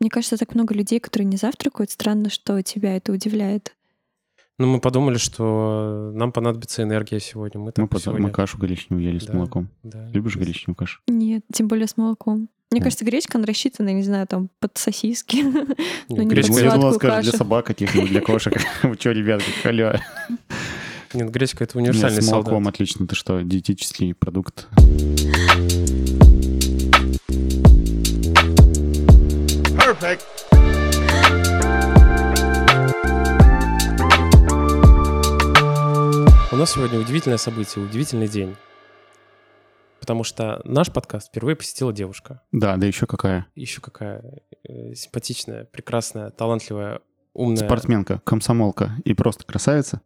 Мне кажется, так много людей, которые не завтракают. Странно, что тебя это удивляет. Ну, мы подумали, что нам понадобится энергия сегодня. Мы, Мы, так потом, сегодня... мы кашу горичневую ели с Да. молоком. Да. Любишь горичневую кашу? Нет, тем более с молоком. Мне Да. кажется, гречка, она рассчитана, я не знаю, там, под сосиски. Нет, Ну, гречка, под я думал, скажешь, для собак каких-нибудь, для кошек. Вы что, ребята, алло. нет, гречка — это Нет, универсальный с молоком отлично. Ты что, диетический продукт? У нас сегодня удивительное событие, удивительный день. Потому что наш подкаст впервые посетила девушка. Да, да еще какая. Еще какая э, симпатичная, прекрасная, талантливая, умная Спортсменка, комсомолка и просто красавица.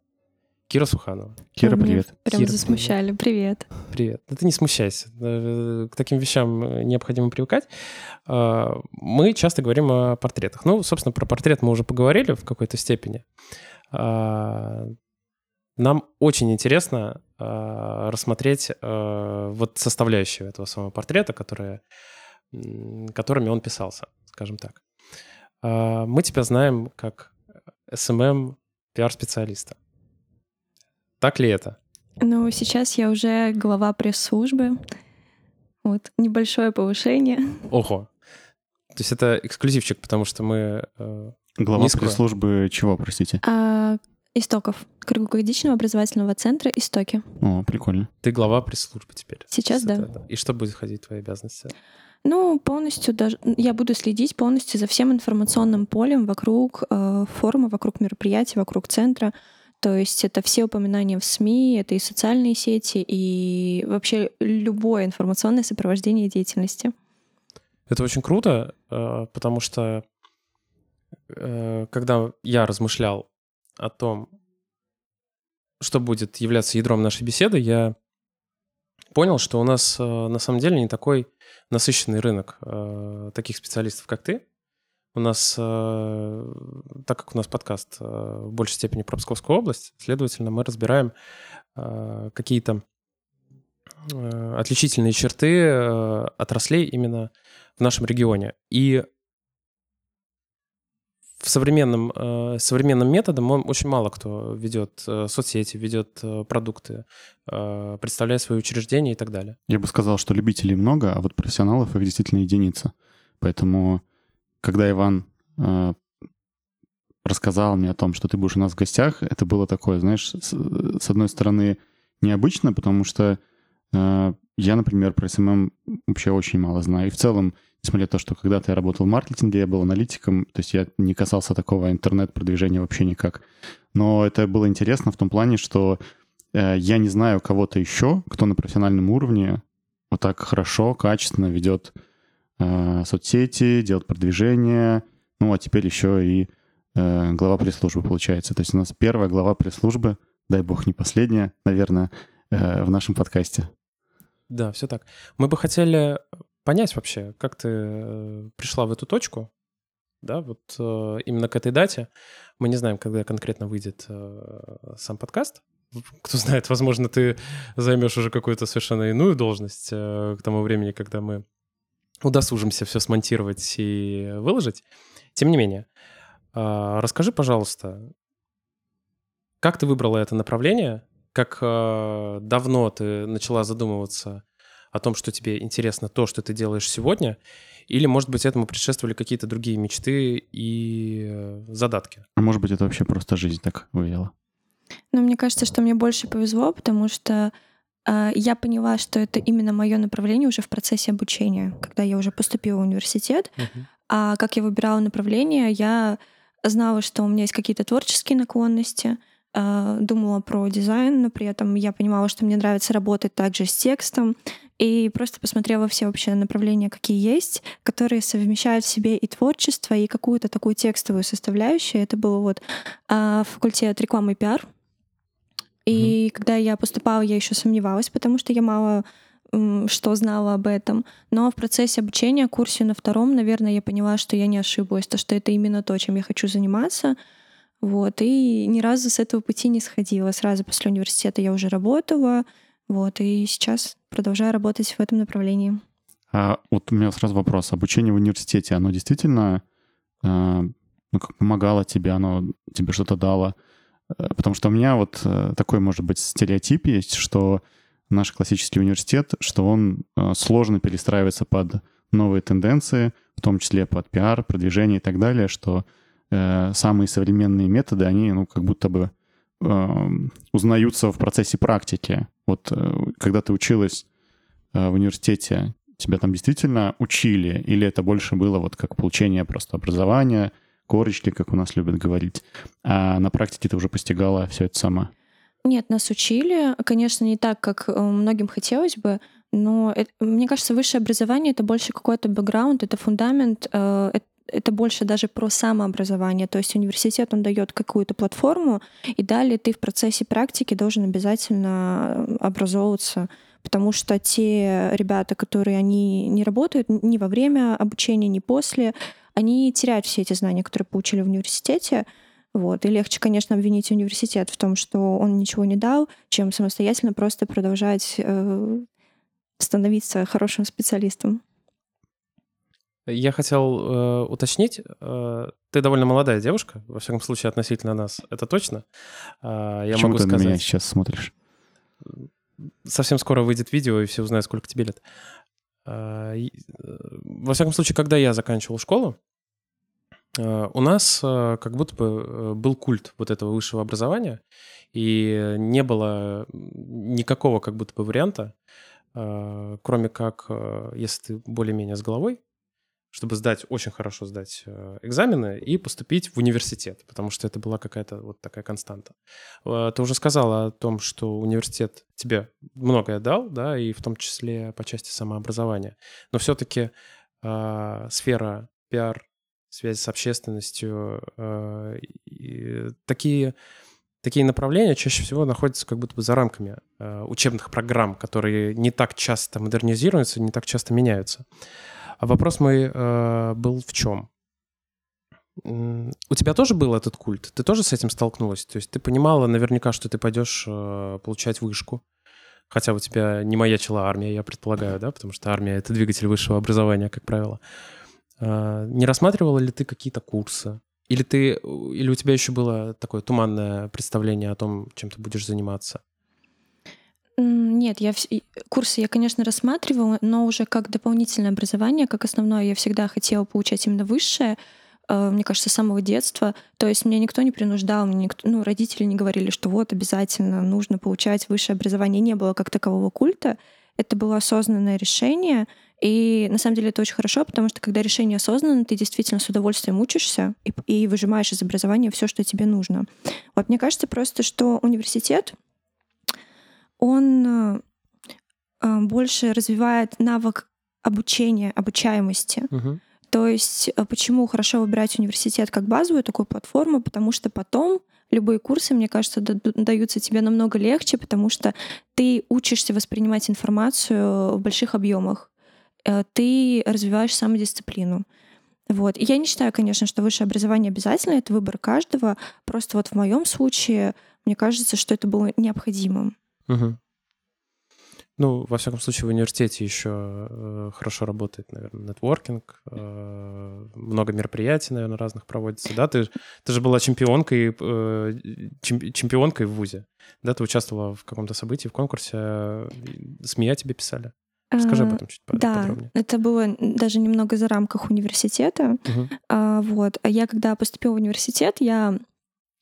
Кира Суханова. Кира, привет. Прям Кира, засмущали. Привет. Привет. Да ты не смущайся. Э, К таким вещам э, необходимо привыкать. А, Мы часто говорим о портретах. Ну, собственно, про портрет мы уже поговорили в какой-то степени. А, Нам очень интересно а, рассмотреть вот составляющие этого самого портрета, которые, которыми он писался, скажем так. Мы тебя знаем как SMM пиар-специалиста. Так ли это? Ну, сейчас я уже глава пресс-службы. Вот, небольшое повышение. Ого. То есть это эксклюзивчик, потому что мы... э, Глава скоро. пресс-службы чего, простите? А, истоков. Круглогодичного образовательного центра «Истоки». О, прикольно. ты глава пресс-службы теперь. Сейчас да. это- И что будет входить в твои обязанности? Ну, полностью даже я буду следить полностью за всем информационным полем вокруг э, форума, вокруг мероприятий, вокруг центра. То есть это все упоминания в СМИ, это и социальные сети, и вообще любое информационное сопровождение деятельности. Это очень круто, э, потому что э, когда я размышлял о том, что будет являться ядром нашей беседы, я понял, что у нас э, на самом деле не такой насыщенный рынок таких специалистов, как ты. У нас, э, так как у нас подкаст э, в большей степени про Псковскую область, следовательно, мы разбираем э, какие-то э, отличительные черты отраслей именно в нашем регионе. И в современном, э, современным методом очень мало кто ведет соцсети, ведет продукты, представляет свои учреждения и так далее. Я бы сказал, что любителей много, а вот профессионалов их действительно единица. Поэтому, когда Иван э, рассказал мне о том, что ты будешь у нас в гостях, это было такое, знаешь, с, с одной стороны необычно, потому что э, я, например, про SMM вообще очень мало знаю. И в целом, несмотря на то, что когда-то я работал в маркетинге, я был аналитиком, то есть я не касался такого интернет-продвижения вообще никак. Но это было интересно в том плане, что э, я не знаю кого-то еще, кто на профессиональном уровне вот так хорошо, качественно ведет э, соцсети, делает продвижение, ну а теперь еще и э, глава пресс-службы получается. То есть у нас первая глава пресс-службы, дай бог не последняя, наверное, э, в нашем подкасте. Да, все так. Мы бы хотели понять вообще, как ты пришла в эту точку, да, вот именно к этой дате. Мы не знаем, когда конкретно выйдет сам подкаст. Кто знает, возможно, ты займешь уже какую-то совершенно иную должность к тому времени, когда мы удосужимся все смонтировать и выложить. Тем не менее, э, расскажи, пожалуйста, как ты выбрала это направление, как э, давно ты начала задумываться о том, что тебе интересно то, что ты делаешь сегодня, или, может быть, этому предшествовали какие-то другие мечты и э, задатки? А может быть, это вообще просто жизнь так вывела? Но мне кажется, что мне больше повезло, потому что я поняла, что это именно мое направление уже в процессе обучения, когда я уже поступила в университет. А как я выбирала направление, я знала, что у меня есть какие-то творческие наклонности, э, думала про дизайн, но при этом я понимала, что мне нравится работать также с текстом, и просто посмотрела все вообще направления, какие есть, которые совмещают в себе и творчество, и какую-то такую текстовую составляющую. Это было вот э, факультет рекламы и пиар. И когда я поступала, я еще сомневалась, потому что я мало что знала об этом. Но в процессе обучения, курсе на втором, наверное, я поняла, что я не ошиблась, то, что это именно то, чем я хочу заниматься. Вот, и ни разу с этого пути не сходила. Сразу после университета я уже работала, вот, и сейчас продолжаю работать в этом направлении. А вот у меня сразу вопрос. Обучение в университете, оно действительно ну, как помогало тебе, оно тебе что-то дало. Потому что у меня вот такой, может быть, стереотип есть, что наш классический университет, что он сложно перестраивается под новые тенденции, в том числе под пиар, продвижение и так далее, что э, самые современные методы, они, ну, как будто бы э, узнаются в процессе практики. Вот э, когда ты училась э, в университете, тебя там действительно учили, или это больше было вот как получение просто образования, корочки, как у нас любят говорить, а на практике ты уже постигала все это сама? Нет, нас учили, конечно, не так, как э, многим хотелось бы, но это, мне кажется, высшее образование это больше какой-то бэкграунд, это фундамент, э, это больше даже про самообразование. То есть университет, он дает какую-то платформу, и далее ты в процессе практики должен обязательно образовываться, потому что те ребята, которые они не работают ни во время обучения, ни после, они теряют все эти знания, которые получили в университете. Вот. И легче, конечно, обвинить университет в том, что он ничего не дал, чем самостоятельно просто продолжать э, становиться хорошим специалистом. Я хотел э, уточнить, э, ты довольно молодая девушка, во всяком случае относительно нас, это точно. Э, я Почему могу ты сказать, на меня сейчас смотришь? Совсем скоро выйдет видео, и все узнают, сколько тебе лет. Э, э, во всяком случае, когда я заканчивал школу, у нас э, как будто бы э, был культ вот этого высшего образования, и не было никакого как будто бы варианта, Э, кроме как, э, если ты более-менее с головой, чтобы сдать, очень хорошо сдать э, экзамены и поступить в университет, потому что это была какая-то вот такая константа. Ты уже сказала о том, что университет тебе многое дал, да, и в том числе по части самообразования. Но все-таки э, сфера пиар, связи с общественностью, э, такие такие направления чаще всего находятся как будто бы за рамками э, учебных программ, которые не так часто модернизируются, не так часто меняются. А вопрос мой э, был в чем? У тебя тоже был этот культ? Ты тоже с этим столкнулась? То есть ты понимала наверняка, что ты пойдешь получать вышку, хотя у тебя не маячила армия, я предполагаю, да, потому что армия — это двигатель высшего образования, как правило. Не рассматривала ли ты какие-то курсы? Или ты, или у тебя еще было такое туманное представление о том, чем ты будешь заниматься? Нет, я курсы я, конечно, рассматривала, но уже как дополнительное образование, как основное, я всегда хотела получать именно высшее. Э, мне кажется, с самого детства. То есть меня никто не принуждал, мне никто, ну, родители не говорили, что вот обязательно нужно получать высшее образование. Не было как такового культа. Это было осознанное решение — и на самом деле это очень хорошо, потому что когда решение осознанно, ты действительно с удовольствием учишься и, и выжимаешь из образования все, что тебе нужно. Вот мне кажется просто, что университет, он э, больше развивает навык обучения, обучаемости. Угу. То есть э, почему хорошо выбирать университет как базовую такую платформу, потому что потом любые курсы, мне кажется, даются тебе намного легче, потому что ты учишься воспринимать информацию в больших объемах. Э, ты развиваешь самодисциплину. Вот. И я не считаю, конечно, что высшее образование обязательно, это выбор каждого. Просто вот в моем случае мне кажется, что это было необходимым. Угу. Ну, во всяком случае, в университете еще э, хорошо работает, наверное, нетворкинг, э, много мероприятий, наверное, разных проводится, да? Ты, ты же была чемпионкой, э, чемпионкой в ВУЗе, да? Ты участвовала в каком-то событии, в конкурсе, э, СМИ о тебе писали. Расскажи об а, этом чуть да, это было даже немного за рамках университета. Угу. А, вот. А я, когда поступила в университет, я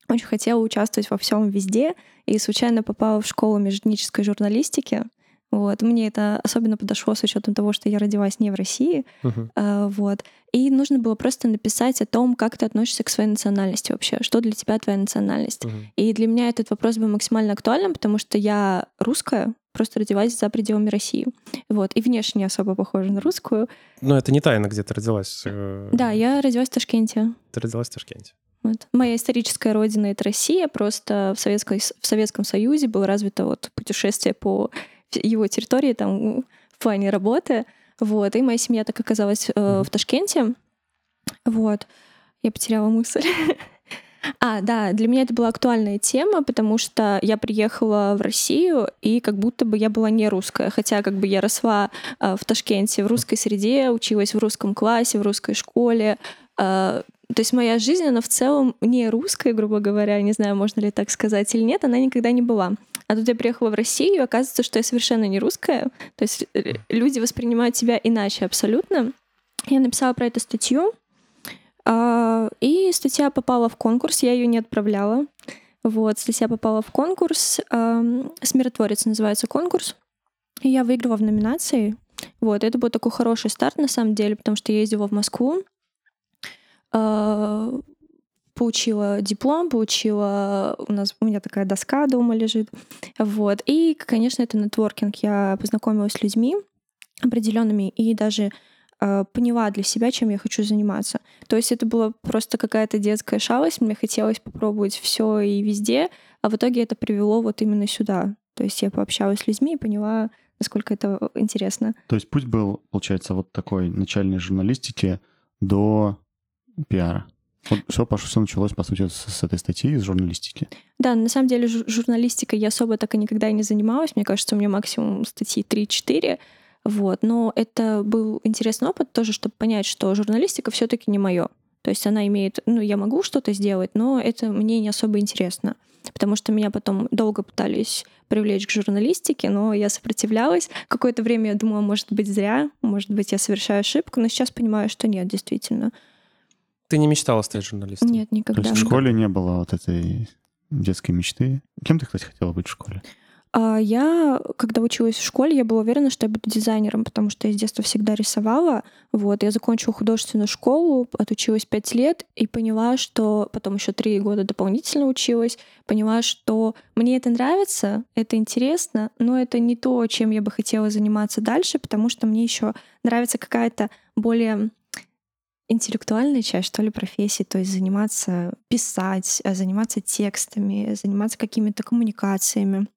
очень хотела участвовать во всем везде и случайно попала в школу межэтнической журналистики. Вот. Мне это особенно подошло с учетом того, что я родилась не в России. Uh-huh. А, вот. И нужно было просто написать о том, как ты относишься к своей национальности вообще, что для тебя твоя национальность. Uh-huh. И для меня этот вопрос был максимально актуальным, потому что я русская, просто родилась за пределами России. Вот. И внешне не особо похожа на русскую. Но это не тайна, где ты родилась. Э, да, я родилась в Ташкенте. Ты родилась в Ташкенте. Вот. Моя историческая родина — это Россия, просто в, Советской, в Советском Союзе было развито вот путешествие по его территории там в плане работы. Вот. И моя семья так оказалась э, в Ташкенте. Вот. Я потеряла мысль. А, да, для меня это была актуальная тема, потому что я приехала в Россию, и как будто бы я была не русская, хотя как бы я росла э, в Ташкенте в русской среде, училась в русском классе, в русской школе, э, то есть моя жизнь, она в целом не русская, грубо говоря, не знаю, можно ли так сказать или нет, она никогда не была. А тут я приехала в Россию, и оказывается, что я совершенно не русская. То есть э, люди воспринимают тебя иначе абсолютно. Я написала про эту статью, и статья попала в конкурс, я ее не отправляла. Вот, статья попала в конкурс. «Смиротворец» называется конкурс. И я выиграла в номинации. Вот, это был такой хороший старт, на самом деле, потому что я ездила в Москву, а, получила диплом, получила... У нас у меня такая доска дома лежит. Вот. И, конечно, это нетворкинг. Я познакомилась с людьми определенными и даже э, поняла для себя, чем я хочу заниматься. То есть это была просто какая-то детская шалость, мне хотелось попробовать все и везде, а в итоге это привело вот именно сюда. То есть я пообщалась с людьми и поняла, насколько это интересно. То есть путь был, получается, вот такой начальной журналистики до пиара. Вот все, Паша, все началось, по сути, с, с этой статьи, из журналистики. Да, на самом деле журналистикой я особо так и никогда не занималась. Мне кажется, у меня максимум статьи 3-4. Вот. Но это был интересный опыт тоже, чтобы понять, что журналистика все таки не мое. То есть она имеет, ну, я могу что-то сделать, но это мне не особо интересно. Потому что меня потом долго пытались привлечь к журналистике, но я сопротивлялась. Какое-то время я думала, может быть, зря, может быть, я совершаю ошибку, но сейчас понимаю, что нет, действительно. Ты не мечтала стать журналистом? Нет, никогда. То есть в школе не было вот этой детской мечты? Кем ты, кстати, хотела быть в школе? А я, когда училась в школе, я была уверена, что я буду дизайнером, потому что я с детства всегда рисовала. Вот, я закончила художественную школу, отучилась пять лет и поняла, что потом еще три года дополнительно училась, поняла, что мне это нравится, это интересно, но это не то, чем я бы хотела заниматься дальше, потому что мне еще нравится какая-то более интеллектуальная часть, что ли, профессии, то есть заниматься, писать, э, заниматься текстами, заниматься какими-то коммуникациями.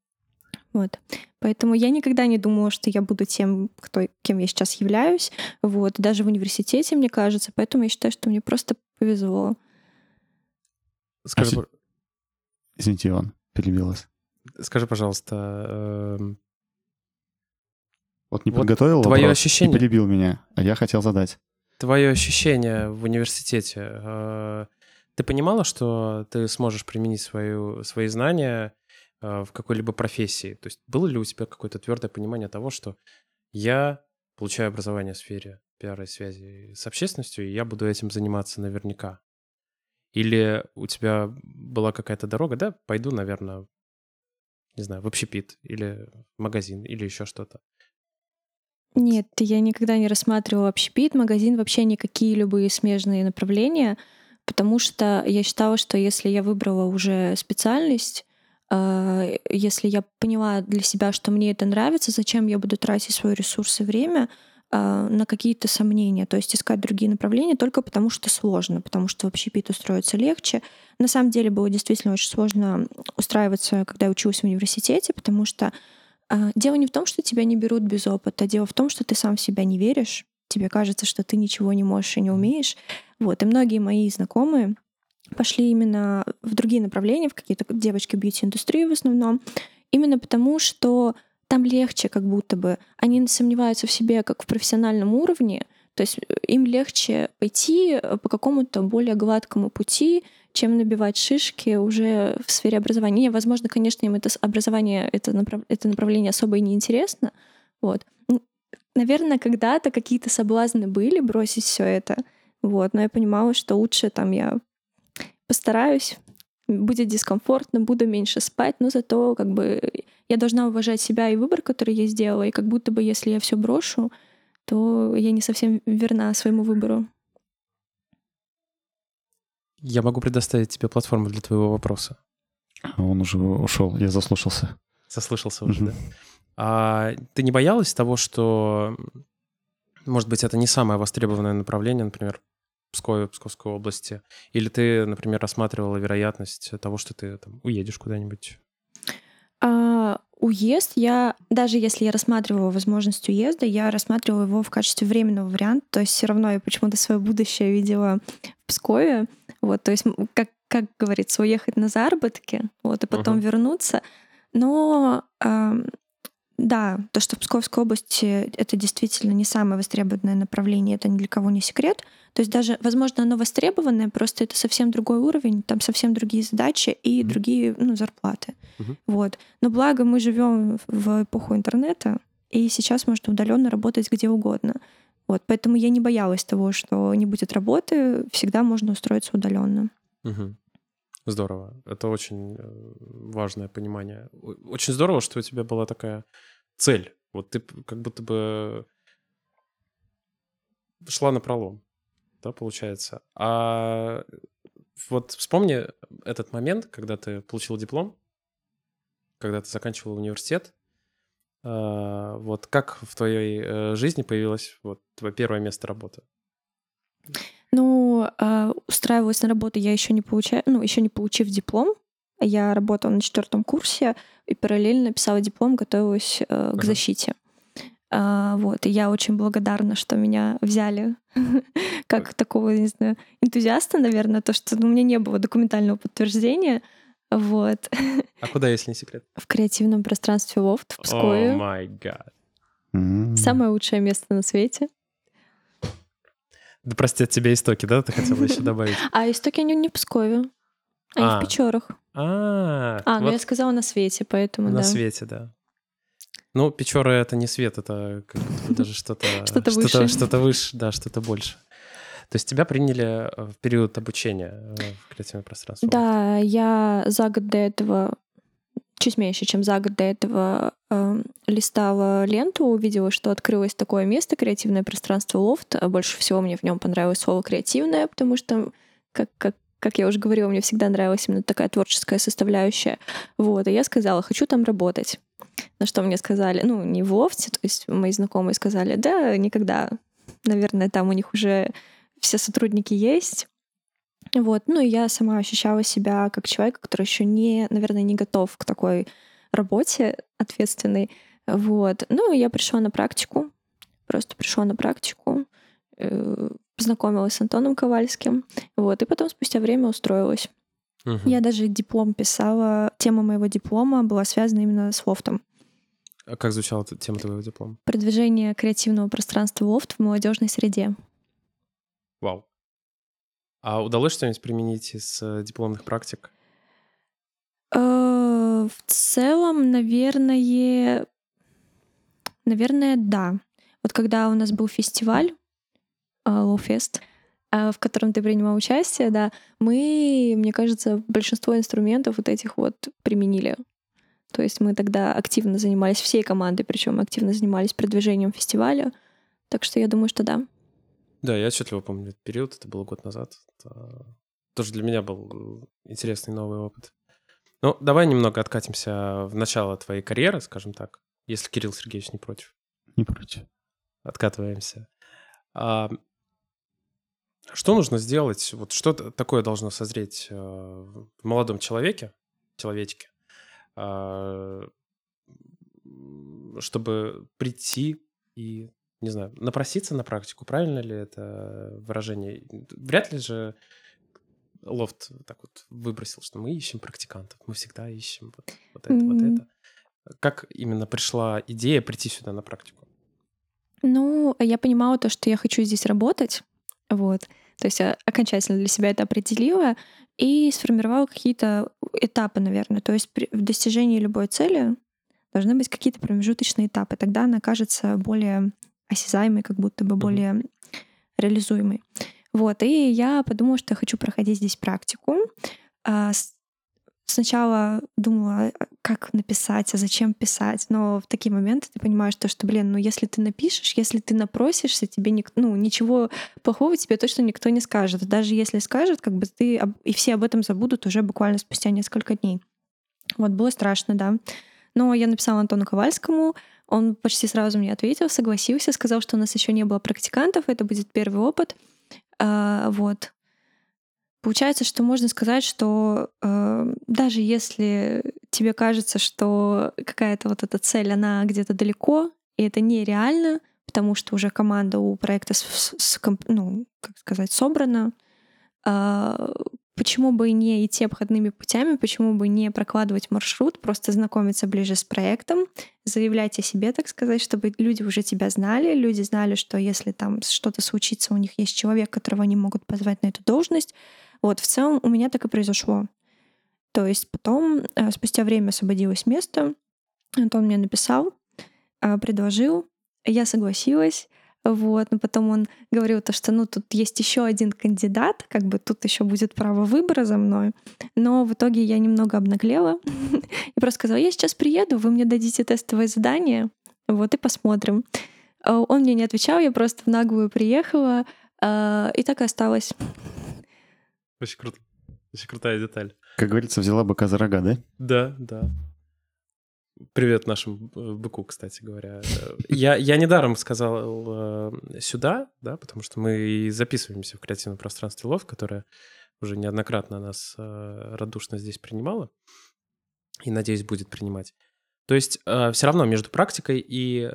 Вот. Поэтому я никогда не думала, что я буду тем, кто, кем я сейчас являюсь. Вот. Даже в университете, мне кажется. Поэтому я считаю, что мне просто повезло. Скажи, а, Извините, Иван, перебил вас. Скажи, пожалуйста, эм... вот не вот подготовил твое вопрос ощущение... и перебил меня, а я хотел задать. Твое ощущение в университете, э, ты понимала, что ты сможешь применить свою, свои знания Э, в какой-либо профессии? То есть было ли у тебя какое-то твердое понимание того, что я получаю образование в сфере пиара и связи с общественностью, и я буду этим заниматься наверняка? Или у тебя была какая-то дорога, да, пойду, наверное, не знаю, в общепит или в магазин или еще что-то? Нет, я никогда не рассматривала общепит, магазин, вообще никакие любые смежные направления, потому что я считала, что если я выбрала уже специальность, если я поняла для себя, что мне это нравится, зачем я буду тратить свои ресурсы и время а, на какие-то сомнения, то есть искать другие направления только потому, что сложно, потому что в общепит устроиться легче. На самом деле было действительно очень сложно устраиваться, когда я училась в университете, потому что а, дело не в том, что тебя не берут без опыта, дело в том, что ты сам в себя не веришь, тебе кажется, что ты ничего не можешь и не умеешь. Вот, и многие мои знакомые, пошли именно в другие направления, в какие-то девочки бьюти-индустрии в основном, именно потому, что там легче как будто бы. Они сомневаются в себе как в профессиональном уровне, то есть э, им легче пойти э, по какому-то более гладкому пути, чем набивать шишки уже в сфере образования. Возможно, конечно, им это образование, это, направ... это направление особо и не интересно. Вот. Наверное, когда-то какие-то соблазны были бросить все это. Вот, но я понимала, что лучше там я постараюсь, будет дискомфортно, буду меньше спать, но зато как бы я должна уважать себя и выбор, который я сделала, и как будто бы если я все брошу, то я не совсем верна своему выбору. Я могу предоставить тебе платформу для твоего вопроса. Он уже ушел, я заслушался. Заслышался уже, да. А ты не боялась того, что, может быть, это не самое востребованное направление, например, Пскове, Псковской области? Или ты, например, рассматривала вероятность того, что ты там, уедешь куда-нибудь? А, уезд я, даже если я рассматривала возможность уезда, я рассматривала его в качестве временного варианта, то есть все равно я почему-то свое будущее видела в Пскове, вот, то есть как, как говорится, уехать на заработки, вот, и потом uh-huh. вернуться, но э, да, то, что в Псковской области это действительно не самое востребованное направление, это ни для кого не секрет. То есть даже, возможно, оно востребованное, просто это совсем другой уровень, там совсем другие задачи и mm-hmm. другие ну, зарплаты. Mm-hmm. Вот. Но благо мы живем в эпоху интернета, и сейчас можно удаленно работать где угодно. Вот, поэтому я не боялась того, что не будет работы, всегда можно устроиться удаленно. Угу. Здорово. Это очень э, важное понимание. Очень здорово, что у тебя была такая цель. Вот ты как будто бы шла на пролом, да, получается. А вот вспомни этот момент, когда ты получил диплом, когда ты заканчивал университет. А, вот как в твоей э, жизни появилось вот твое первое место работы? Ну, э, устраивалась на работу я еще не получаю, ну, еще не получив диплом. Я работала на четвертом курсе и параллельно писала диплом, готовилась э, к ага. защите. А, вот, и я очень благодарна, что меня взяли как такого, не знаю, энтузиаста, наверное, то, что ну, у меня не было документального подтверждения. Вот. А куда, если не секрет? В креативном пространстве Лофт в Пскове. О май гад. Самое лучшее место на свете. Да простят тебя истоки, да? Ты хотела еще добавить? А истоки они не в Пскове. Они а. в Печорах. А, а ну я сказала на свете, поэтому На свете, да. Ну, Печоры — это не свет, это как даже что-то... Что-то выше. Что-то выше, да, что-то больше. То есть тебя приняли э, в период обучения э, в креативном пространстве? Да, я за год до этого чуть меньше, чем за год до этого э, листала ленту, увидела, что открылось такое место, креативное пространство лофт. А больше всего мне в нем понравилось слово креативное, потому что, как, как, как я уже говорила, мне всегда нравилась именно такая творческая составляющая. Вот, и я сказала, хочу там работать. На что мне сказали, ну, не в лофте, то есть мои знакомые сказали, да, никогда. Наверное, там у них уже все сотрудники есть. Вот. Ну и я сама ощущала себя как человек, который еще не, наверное, не готов к такой работе ответственной. Вот. Ну, и я пришла на практику. Просто пришла на практику, э, познакомилась с Антоном Ковальским. Вот. И потом спустя время устроилась. Угу. Я даже диплом писала. Тема моего диплома была связана именно с лофтом. А как звучала тема твоего диплома? Продвижение креативного пространства лофт в молодежной среде. Вау. А удалось что-нибудь применить из э, дипломных практик? Э, в целом, наверное, наверное, да. Вот когда у нас был фестиваль, Лоуфест, э, в котором ты принимал участие, да, мы, мне кажется, большинство инструментов вот этих вот применили. То есть мы тогда активно занимались всей командой, причем активно занимались продвижением фестиваля. Так что я думаю, что да. Да, я отчетливо помню этот период, это было год назад. Это тоже для меня был интересный новый опыт. Ну, давай немного откатимся в начало твоей карьеры, скажем так, если Кирилл Сергеевич не против. Не против. Откатываемся. А, что нужно сделать? Вот что такое должно созреть э, в молодом человеке, человечке, а, чтобы прийти и не знаю, напроситься на практику, правильно ли это выражение? Вряд ли же Лофт так вот выбросил, что мы ищем практикантов, мы всегда ищем вот, вот это, mm-hmm. вот это. Как именно пришла идея прийти сюда на практику? Ну, я понимала то, что я хочу здесь работать, вот. То есть я окончательно для себя это определила и сформировала какие-то этапы, наверное. То есть в достижении любой цели должны быть какие-то промежуточные этапы. Тогда она кажется более осязаемый, как будто бы более mm-hmm. реализуемый. Вот, и я подумала, что я хочу проходить здесь практику. А, сначала думала, а, как написать, а зачем писать, но в такие моменты ты понимаешь, то, что, блин, ну если ты напишешь, если ты напросишься, тебе ник- ну, ничего плохого тебе точно никто не скажет. Даже если скажет, как бы ты и все об этом забудут уже буквально спустя несколько дней. Вот было страшно, да. Но я написала Антону Ковальскому, он почти сразу мне ответил, согласился, сказал, что у нас еще не было практикантов, это будет первый опыт. А, вот. Получается, что можно сказать, что э, даже если тебе кажется, что какая-то вот эта цель, она где-то далеко, и это нереально, потому что уже команда у проекта, с, с, ну, как сказать, собрана, э, почему бы не идти обходными путями, почему бы не прокладывать маршрут, просто знакомиться ближе с проектом, заявлять о себе, так сказать, чтобы люди уже тебя знали, люди знали, что если там что-то случится, у них есть человек, которого они могут позвать на эту должность. Вот, в целом у меня так и произошло. То есть потом, э, спустя время освободилось место, Антон мне написал, э, предложил, я согласилась, вот, но потом он говорил то, что ну тут есть еще один кандидат, как бы тут еще будет право выбора за мной. Но в итоге я немного обнаглела и просто сказала, я сейчас приеду, вы мне дадите тестовое задание, вот и посмотрим. А он мне не отвечал, я просто в наглую приехала, а, и так и осталась. Очень круто. Очень крутая деталь. Как говорится, взяла быка за рога, да? Да, да. Привет нашему э, быку, кстати говоря. Я, я недаром сказал э, сюда, да, потому что мы записываемся в креативном пространстве Лов, которое уже неоднократно нас э, радушно здесь принимала и, надеюсь, будет принимать. То есть все равно между практикой и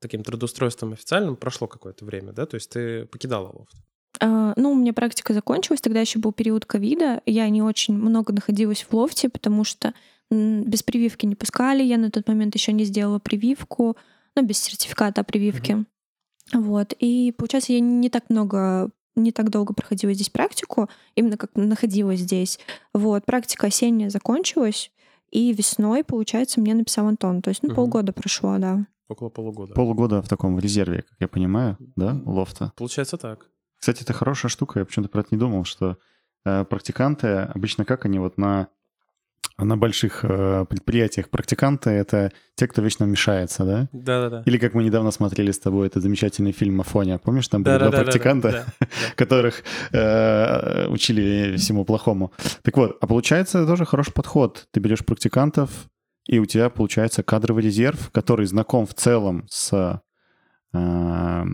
таким трудоустройством официальным прошло какое-то время, да? То есть ты покидала лофт. Uh, ну, у меня практика закончилась, тогда еще был период ковида. Я не очень много находилась в лофте, потому что без прививки не пускали. Я на тот момент еще не сделала прививку, ну, без сертификата о прививке. Mm-hmm. Вот. И получается, я не так много не так долго проходила здесь практику, именно как находилась здесь. Вот, практика осенняя закончилась, и весной, получается, мне написал Антон. То есть, ну, угу. полгода прошло, да. Около полугода. Полгода в таком резерве, как я понимаю, да, лофта? Получается так. Кстати, это хорошая штука, я почему-то про это не думал, что э, практиканты обычно как они вот на на больших э, предприятиях практиканты — это те, кто вечно мешается, да? Да-да-да. Или как мы недавно смотрели с тобой этот замечательный фильм «Афоня». Помнишь, там были два практиканта, которых э, учили всему плохому. Так вот, а получается это тоже хороший подход. Ты берешь практикантов, и у тебя получается кадровый резерв, который знаком в целом с э,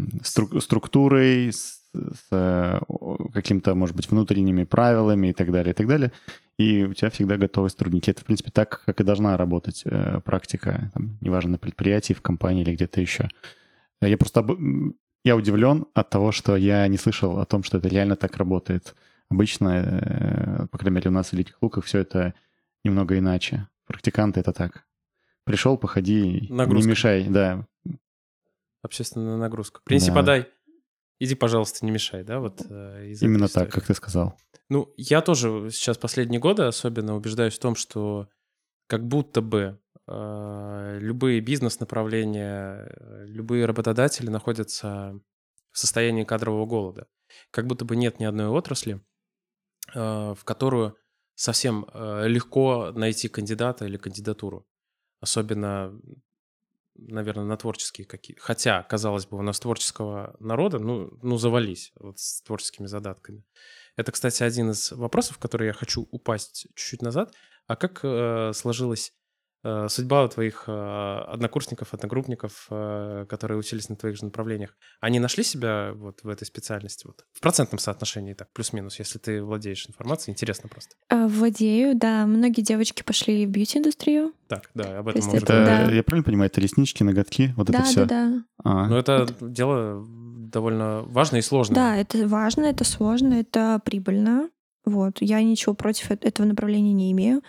структурой, с, с каким-то, может быть, внутренними правилами и так далее, и так далее и у тебя всегда готовы сотрудники. Это, в принципе, так, как и должна работать э, практика, там, неважно, на предприятии, в компании или где-то еще. Я просто я удивлен от того, что я не слышал о том, что это реально так работает. Обычно, э, по крайней мере, у нас в Великих Луках все это немного иначе. Практиканты — это так. Пришел, походи, нагрузка. не мешай, да. Общественная нагрузка. Принеси, да. подай. Иди, пожалуйста, не мешай, да, вот. Э, Именно так, как ты сказал. Ну, я тоже сейчас последние годы особенно убеждаюсь в том, что как будто бы э, любые бизнес-направления, э, любые работодатели находятся в состоянии кадрового голода. Как будто бы нет ни одной отрасли, э, в которую совсем э, легко найти кандидата или кандидатуру. Особенно наверное, на творческие какие Хотя, казалось бы, у нас творческого народа, ну, ну завались вот с творческими задатками. Это, кстати, один из вопросов, который я хочу упасть чуть-чуть назад. А как э, сложилась судьба у твоих э, однокурсников, одногруппников, э, которые учились на твоих же направлениях, они нашли себя вот в этой специальности? Вот, в процентном соотношении, так, плюс-минус, если ты владеешь информацией, интересно просто. Владею, да. Многие девочки пошли в бьюти-индустрию. Так, да, об этом мы это, да. Я правильно понимаю, это реснички, ноготки, вот да, это все? Да, да, а. Ну, это дело довольно важное и сложное. Да, это важно, это сложно, это прибыльно. Вот. Я ничего против этого направления не имею.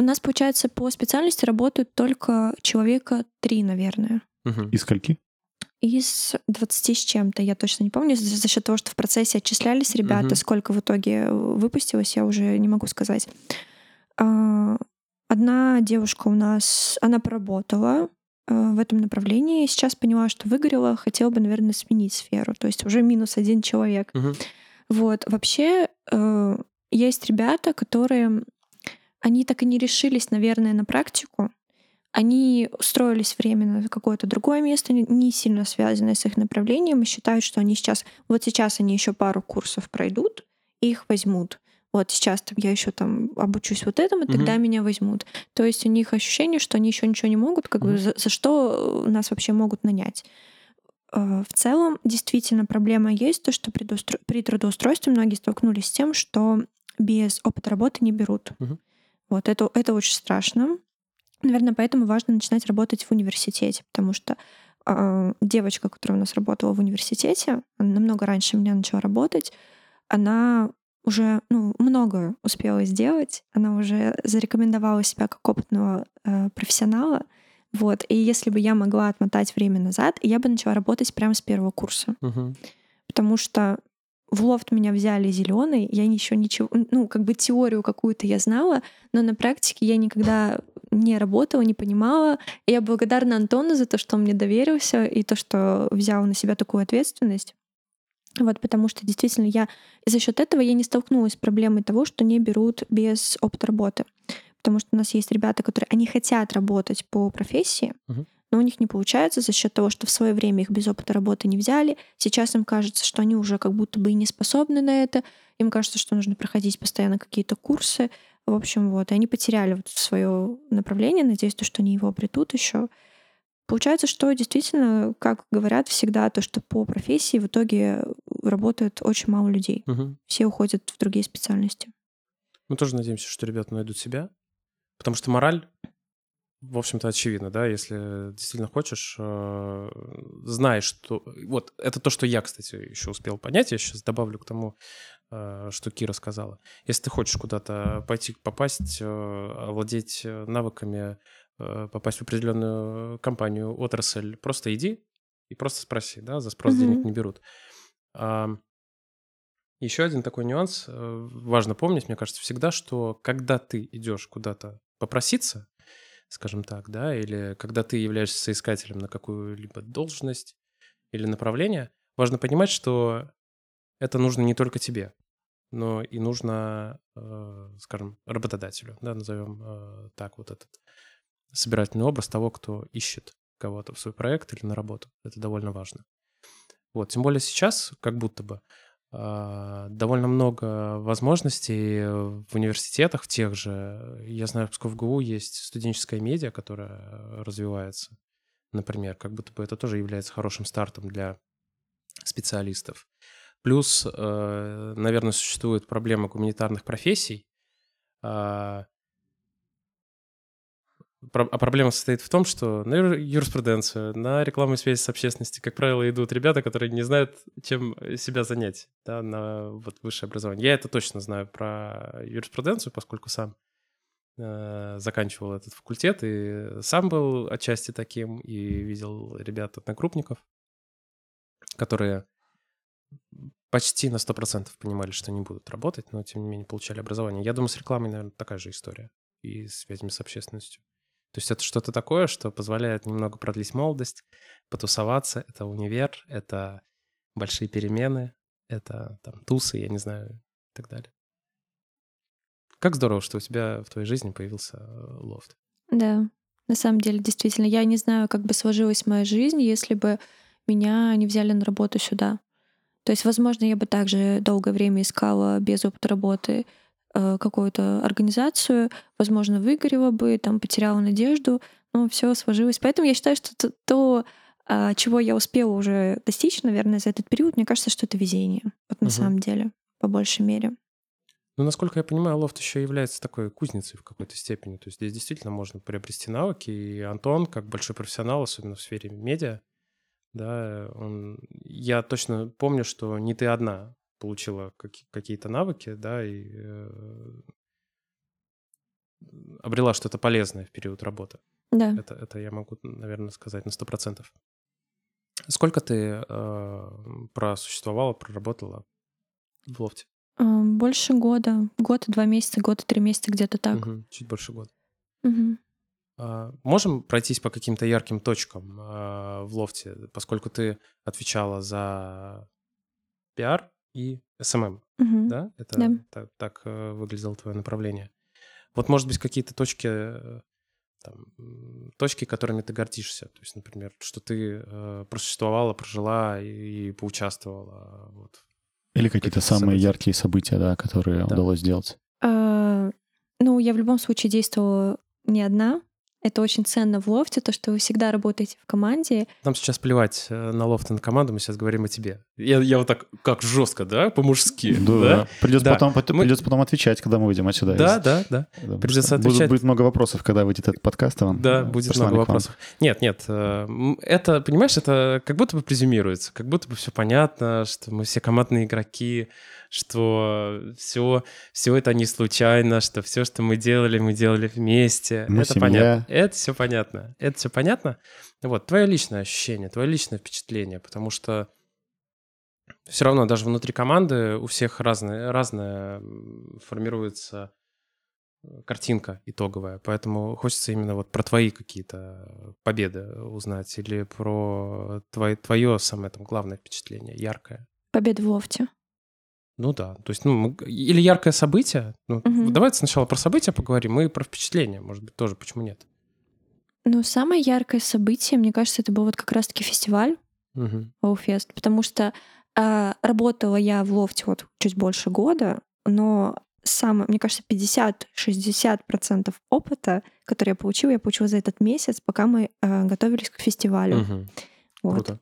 У нас, получается, по специальности работают только человека три, наверное. Угу. Из скольки? Из 20 с чем-то, я точно не помню. За, за счет того, что в процессе отчислялись ребята, угу. сколько в итоге выпустилось, я уже не могу сказать. А, одна девушка у нас, она поработала а, в этом направлении, сейчас поняла, что выгорела, хотела бы, наверное, сменить сферу. То есть уже минус один человек. Угу. Вот. Вообще э, есть ребята, которые они так и не решились, наверное, на практику. Они устроились временно в какое-то другое место, не сильно связанное с их направлением, и считают, что они сейчас, вот сейчас они еще пару курсов пройдут, и их возьмут. Вот сейчас там, я еще там обучусь вот этому, угу. тогда меня возьмут. То есть у них ощущение, что они еще ничего не могут, как угу. бы за, за что нас вообще могут нанять. Э, в целом, действительно, проблема есть, то, что при, при трудоустройстве многие столкнулись с тем, что без опыта работы не берут. Угу. Вот это, это очень страшно. Наверное, поэтому важно начинать работать в университете, потому что э, девочка, которая у нас работала в университете, она намного раньше меня начала работать, она уже ну, много успела сделать. Она уже зарекомендовала себя как опытного э, профессионала. Вот. И если бы я могла отмотать время назад, я бы начала работать прямо с первого курса. Мгм. Потому что в лофт меня взяли зеленый, я еще ничего, ну, как бы теорию какую-то я знала, но на практике я никогда не работала, не понимала. И я благодарна Антону за то, что он мне доверился и то, что взял на себя такую ответственность. Вот, потому что действительно я за счет этого я не столкнулась с проблемой того, что не берут без опыта работы. Потому что у нас есть ребята, которые они хотят работать по профессии, Мгм. Но у них не получается за счет того, что в свое время их без опыта работы не взяли. Сейчас им кажется, что они уже как будто бы и не способны на это. Им кажется, что нужно проходить постоянно какие-то курсы. В общем, вот. И они потеряли вот свое направление. Надеюсь, то, что они его обретут еще. Получается, что действительно, как говорят всегда, то, что по профессии в итоге работает очень мало людей. Мгм. Все уходят в другие специальности. Мы тоже надеемся, что ребята найдут себя. Потому что мораль, в общем-то, очевидна, да, если действительно хочешь, э, знаешь, что... Вот, это то, что я, кстати, еще успел понять. Я сейчас добавлю к тому, э, что Кира сказала. Если ты хочешь куда-то пойти, попасть, э, овладеть навыками, попасть в определенную компанию, отрасль, просто иди и просто спроси, да, за спрос денег Мгм. не берут. А, Еще один такой нюанс, важно помнить, мне кажется, всегда, что когда ты идешь куда-то попроситься, скажем так, да, или когда ты являешься соискателем на какую-либо должность или направление, важно понимать, что это нужно не только тебе, но и нужно, э, скажем, работодателю, да, назовем э, так вот этот собирательный образ того, кто ищет кого-то в свой проект или на работу. Это довольно важно. Вот, тем более сейчас, как будто бы, довольно много возможностей в университетах, в тех же. Я знаю, в Псков есть студенческая медиа, которая развивается, например, как будто бы это тоже является хорошим стартом для специалистов. Плюс, э, наверное, существует проблема гуманитарных профессий. А, А проблема состоит в том, что на юр- юриспруденцию, на рекламу и связи с общественностью, как правило, идут ребята, которые не знают, чем себя занять да, на вот, высшее образование. Я это точно знаю про юриспруденцию, поскольку сам э, заканчивал этот факультет и сам был отчасти таким, и видел ребят одногруппников, которые почти на 100% понимали, что не будут работать, но тем не менее получали образование. Я думаю, с рекламой, наверное, такая же история и связями с общественностью. То есть это что-то такое, что позволяет немного продлить молодость, потусоваться. Это универ, это большие перемены, это там тусы, я не знаю, и так далее. Как здорово, что у тебя в твоей жизни появился э, лофт. Да, на самом деле, действительно, я не знаю, как бы сложилась моя жизнь, если бы меня не взяли на работу сюда. То есть, возможно, я бы также долгое время искала без опыта работы какую-то организацию, возможно, выгорела бы, там потеряла надежду, но все сложилось. Поэтому я считаю, что то, то, а, чего я успела уже достичь, наверное, за этот период, мне кажется, что это везение. Вот на Мгм. самом деле, по большей мере. Ну, насколько я понимаю, лофт еще является такой кузницей в какой-то степени. То есть здесь действительно можно приобрести навыки. И Антон, как большой профессионал, особенно в сфере медиа, да, он... я точно помню, что не ты одна получила каки- какие-то навыки, да, и э, обрела что-то полезное в период работы. Да. Это, это я могу, наверное, сказать на 100%. Сколько ты э, просуществовала, проработала в лофте? А, Больше года. Год и два месяца, год и три месяца, где-то так. Мгм, чуть больше года. А, Можем пройтись по каким-то ярким точкам а, в лофте, поскольку ты отвечала за пиар и SMM, Мгм. да? Это Да. так, так, э, выглядело твое направление. Вот, может быть, какие-то точки, э, там, точки, которыми ты гордишься. То есть, например, что ты э, просуществовала, прожила и, и поучаствовала. Вот. Или какие-то самые событий. яркие события, да, которые Да. удалось сделать. А, Ну, я в любом случае действовала не одна. Это очень ценно в лофте, то, что вы всегда работаете в команде. Нам сейчас плевать э, на лофт и на команду, мы сейчас говорим о тебе. Я, я вот так, как жестко, да, по-мужски. Да. Да, Придется, Да. потом, Мы- придется потом отвечать, когда мы выйдем отсюда. да, из- да. да. потому придется отвечать. Будет много вопросов, когда выйдет этот подкаст. Иван. Да, будет много вопросов. Нет, нет, э, это, понимаешь, это как будто бы презюмируется, как будто бы все понятно, что мы все командные игроки, что все, все это не случайно, что все, что мы делали, мы делали вместе. Мы это семья. понятно. Это все понятно. Это все понятно. Вот, твое личное ощущение, твое личное впечатление, потому что все равно даже внутри команды у всех разная, разная формируется э, картинка итоговая, поэтому хочется именно вот про твои какие-то победы узнать или про твое, твое самое там главное впечатление, яркое. Победа в лофте. Ну да, то есть, ну, или яркое событие. Ну, Мгм. Давайте сначала про события поговорим и про впечатление, может быть, тоже, почему нет. Ну, самое яркое событие, мне кажется, это был вот как раз-таки фестиваль Мгм. Лоуфест, потому что а, работала я в лофте вот чуть больше года, но самое, мне кажется, 50-60% опыта, который я получила, я получила за этот месяц, пока мы а, готовились к фестивалю. Мгм. Вот. Круто.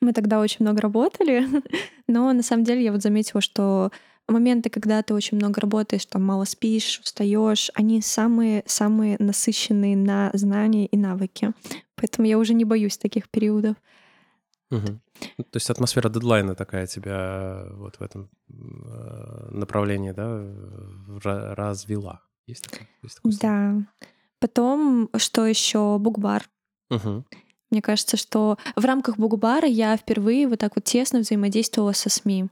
Мы тогда очень много работали, но на самом деле я вот заметила, что моменты, когда ты очень много работаешь, там мало спишь, устаешь, они самые самые насыщенные на знания и навыки. Поэтому я уже не боюсь таких периодов. Ну, То есть атмосфера дедлайна такая тебя вот в этом э, направлении, да, ра- развела. Есть такое? Есть такое слово? Да. Потом, что еще Букбар. Мгм. Мне кажется, что в рамках Бугбара я впервые вот так вот тесно взаимодействовала со СМИ.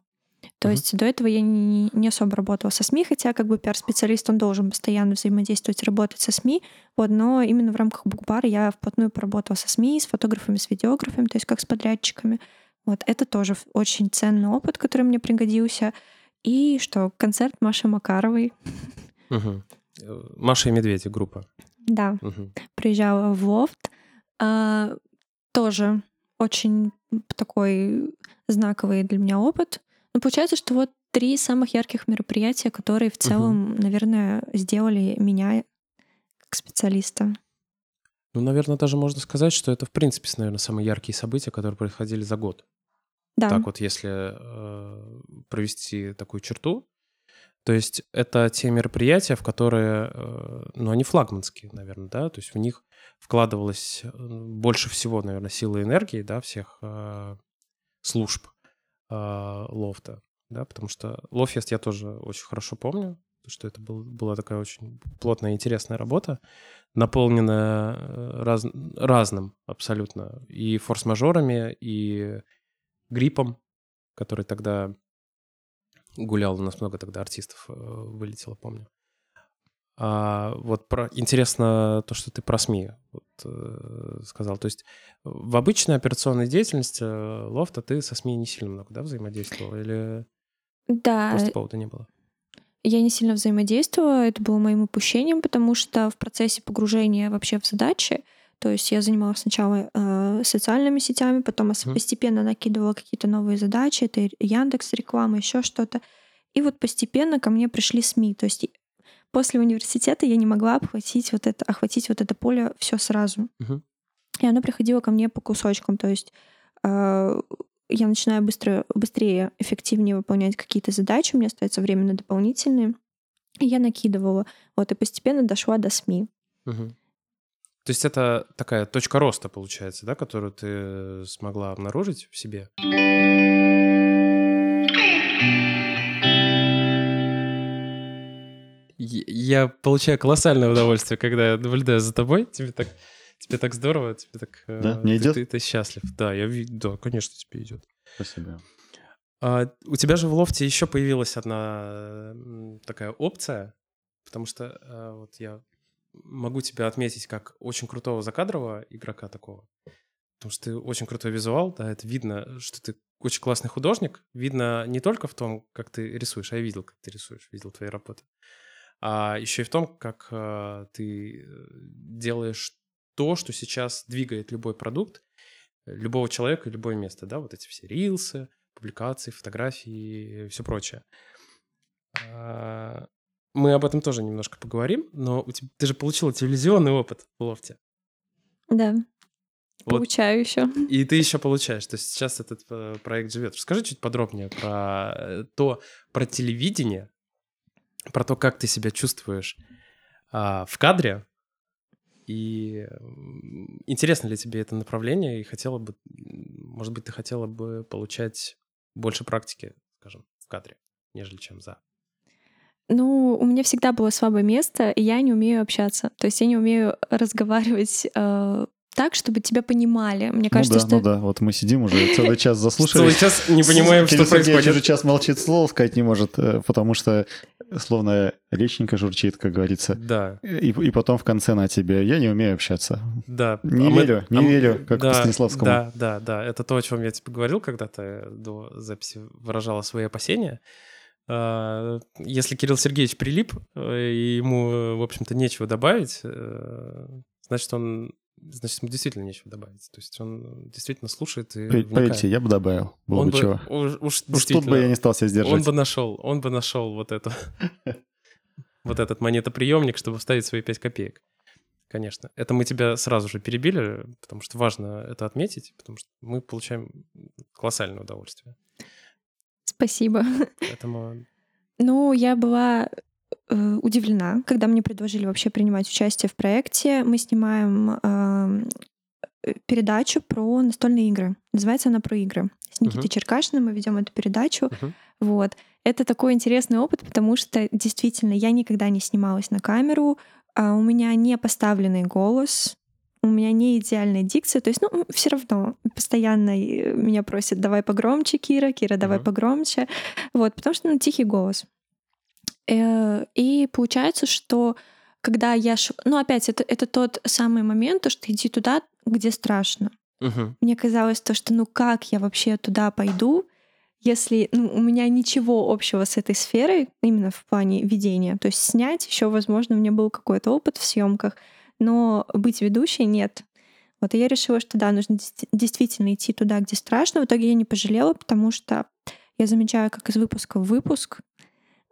То Мгм. есть до этого я не, не особо работала со СМИ, хотя как бы пиар-специалист, он должен постоянно взаимодействовать, работать со СМИ, вот, но именно в рамках Букбара я вплотную поработала со СМИ, с фотографами, с видеографами, то есть как с подрядчиками. Вот, это тоже очень ценный опыт, который мне пригодился. И что, концерт Маши Макаровой. Э, Маша и Медведи группа. да, приезжала в лофт. А, тоже очень такой знаковый для меня опыт. Но получается, что вот три самых ярких мероприятия, которые в целом, наверное, сделали меня как специалиста. Ну, наверное, даже можно сказать, что это, в принципе, наверное, самые яркие события, которые происходили за год. Да, Так вот, если э, провести такую черту, то есть это те мероприятия, в которые, э, ну, они флагманские, наверное, да, то есть в них вкладывалось э, больше всего, наверное, силы и энергии, да, всех э, служб лофта, да, потому что Лофест я тоже очень хорошо помню, что это был, была такая очень плотная интересная работа, наполненная раз- разным абсолютно, и форс-мажорами, и гриппом, который тогда гулял, у нас много тогда артистов э, вылетело, помню. А вот про... интересно то, что ты про СМИ вот, э, сказал. То есть в обычной операционной деятельности э, лофта ты со СМИ не сильно много, да, взаимодействовал? Или да, просто повода не было? я не сильно взаимодействовала, это было моим упущением, потому что в процессе погружения вообще в задачи, то есть я занималась сначала э, социальными сетями, потом Мгм. постепенно накидывала какие-то новые задачи, это Яндекс реклама, еще что-то. И вот постепенно ко мне пришли СМИ. То есть после университета я не могла обхватить вот это, охватить вот это поле все сразу. Мгм. И оно приходило ко мне по кусочкам. То есть э, я начинаю быстро, быстрее, эффективнее выполнять какие-то задачи, у меня остается время на дополнительные. И я накидывала. Вот, и постепенно дошла до СМИ. Мгм. То есть это такая точка роста, получается, да, которую ты смогла обнаружить в себе? Я- получаю колоссальное удовольствие, когда я наблюдаю за тобой. Тебе так, тебе так здорово, тебе так... э, Да? Мне ты- идет? Ты, ты счастлив. Да, я да, конечно, тебе идет. Спасибо. А, у тебя же в лофте еще появилась одна такая опция, потому что а, вот я могу тебя отметить как очень крутого закадрового игрока такого, потому что ты очень крутой визуал, да, это видно, что ты очень классный художник, видно не только в том, как ты рисуешь, а я видел, как ты рисуешь, видел твои работы, а еще и в том, как а, ты э, делаешь то, что сейчас двигает любой продукт, э, любого человека и любое место, да, вот эти все рилсы, публикации, фотографии и все прочее. А, Мы об этом тоже немножко поговорим, но у тебя, ты же получила телевизионный опыт в лофте. Да. Получаю еще. И ты еще получаешь. То есть сейчас этот э, проект живет. Расскажи чуть подробнее про э, то, про телевидение, про то, как ты себя чувствуешь а, в кадре. И интересно ли тебе это направление? И хотела бы, может быть, ты хотела бы получать больше практики, скажем, в кадре, нежели чем за. Ну, у меня всегда было слабое место, и я не умею общаться. То есть я не умею разговаривать э, так, чтобы тебя понимали. Мне ну кажется, да, что... Ну да, вот мы сидим уже целый час заслушались. Целый час не понимаем, что происходит. уже час молчит, слово сказать не может, э, потому что словно речненько журчит, как говорится. Да. И, и потом в конце на тебе. Я не умею общаться. Да. Не а верю, мы, не а верю, как да, Станиславскому. Да, да, да. Это то, о чем я тебе говорил когда-то до записи, выражала свои опасения. А, если Кирилл Сергеевич прилип, э, и ему, в общем-то, нечего добавить, э, значит, он значит, ему действительно нечего добавить. То есть он действительно слушает и. Поверьте, я бы добавил. Было он бы чего. Уж, уж, уж тут бы я не стал себя сдерживать. Он бы нашел, он бы нашел вот эту, вот этот монетоприемник, чтобы вставить свои 5 копеек. Конечно. Это мы тебя сразу же перебили, потому что важно это отметить, потому что мы получаем колоссальное удовольствие. Спасибо. Поэтому... Ну, я была э, удивлена, когда мне предложили вообще принимать участие в проекте. Мы снимаем эм, э, передачу про настольные игры. Называется она «Про игры». С Никитой uh-huh. Черкашиным мы ведем эту передачу. Uh-huh. Вот. Это такой интересный опыт, потому что действительно я никогда не снималась на камеру, а у меня не поставленный голос, у меня не идеальная дикция, то есть, ну, все равно постоянно э, меня просят, давай погромче, Кира, Кира, давай uh-huh. погромче, вот, потому что, ну, тихий голос. Э, и получается, что когда я... Ш... Ну, опять, это, это тот самый момент, то, что иди туда, где страшно. Uh-huh. Мне казалось то, что ну как я вообще туда пойду, если ну, у меня ничего общего с этой сферой, именно в плане ведения. То есть снять еще, возможно, у меня был какой-то опыт в съемках, но быть ведущей нет. Вот и я решила, что да, нужно действительно идти туда, где страшно. В итоге я не пожалела, потому что я замечаю, как из выпуска в выпуск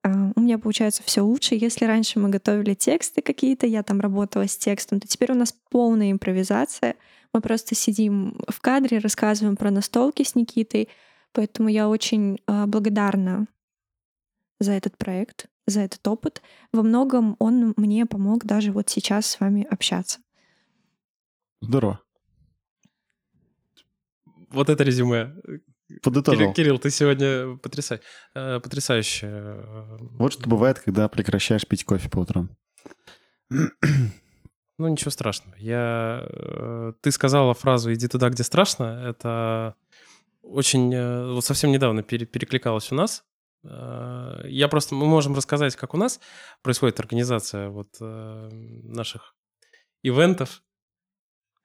а, у меня получается все лучше. Если раньше мы готовили тексты какие-то, я там работала с текстом, то теперь у нас полная импровизация. Мы просто сидим в кадре, рассказываем про настолки с Никитой. Поэтому я очень а, благодарна за этот проект за этот опыт. Во многом он мне помог даже вот сейчас с вами общаться. Здорово. Вот это резюме. Подытожил. Кирилл, Кирилл ты сегодня потрясай, э, потрясающе. Вот что бывает, когда прекращаешь пить кофе по утрам. Ну, ничего страшного. Я... Э, ты сказала фразу «иди туда, где страшно». Это очень... Э, вот совсем недавно перекликалось у нас. Э, я просто, мы можем рассказать, как у нас происходит организация вот э, наших ивентов.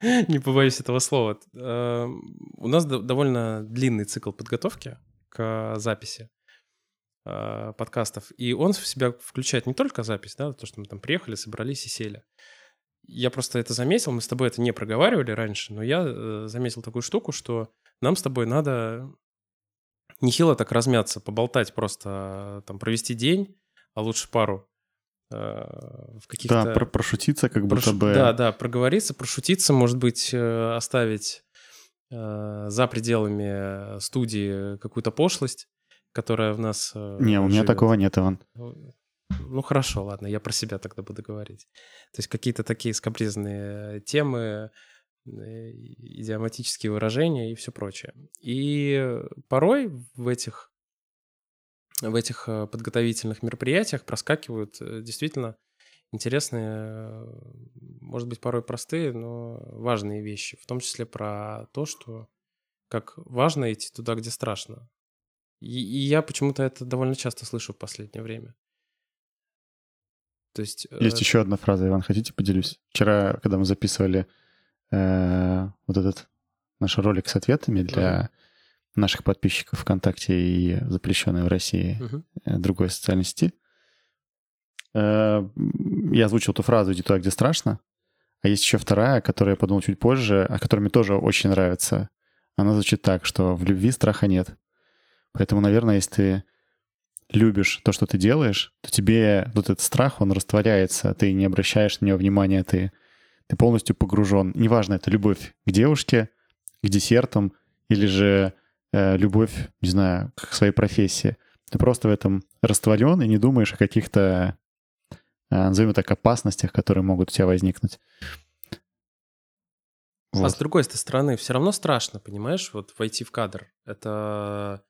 Не побоюсь этого слова. Э, у нас довольно длинный цикл подготовки к записи подкастов, и он в себя включает не только запись, да, то, что мы там приехали, собрались и сели. Я просто это заметил, мы с тобой это не проговаривали раньше, но я заметил такую штуку, что нам с тобой надо нехило так размяться, поболтать просто, там, провести день, а лучше пару э, в каких-то... Да, про прошутиться как будто Прошу... бы. Да, да, проговориться, прошутиться, может быть, э, оставить э, за пределами студии какую-то пошлость, которая в нас Не, у меня такого нет, Иван. Ну, ну хорошо, ладно, я про себя тогда буду говорить. То есть какие-то такие скапризные темы, Э, идиоматические выражения и все прочее. И порой в этих, в этих э, подготовительных мероприятиях проскакивают э, действительно интересные, может быть, порой простые, но важные вещи, в том числе про то, что как важно идти туда, где страшно. И, и я почему-то это довольно часто слышу в последнее время. То есть, Есть э... еще одна фраза, Иван, хотите поделюсь? Вчера, когда мы записывали э, вот этот наш ролик с ответами для наших подписчиков ВКонтакте и запрещенной в России uh-huh. другой социальной сети. Э, я озвучил эту фразу «иди туда, где страшно», а есть еще вторая, которую я подумал чуть позже, о которой мне тоже очень нравится. Она звучит так, что в любви страха нет. Поэтому, наверное, если ты любишь то, что ты делаешь, то тебе вот этот страх, он растворяется, ты не обращаешь на него внимания, ты ты полностью погружен. Неважно, это любовь к девушке, к десертам или же э, любовь, не знаю, к своей профессии. Ты просто в этом растворен и не думаешь о каких-то, э, назовем так, опасностях, которые могут у тебя возникнуть. Вот. А с другой стороны, все равно страшно, понимаешь, вот войти в кадр. Это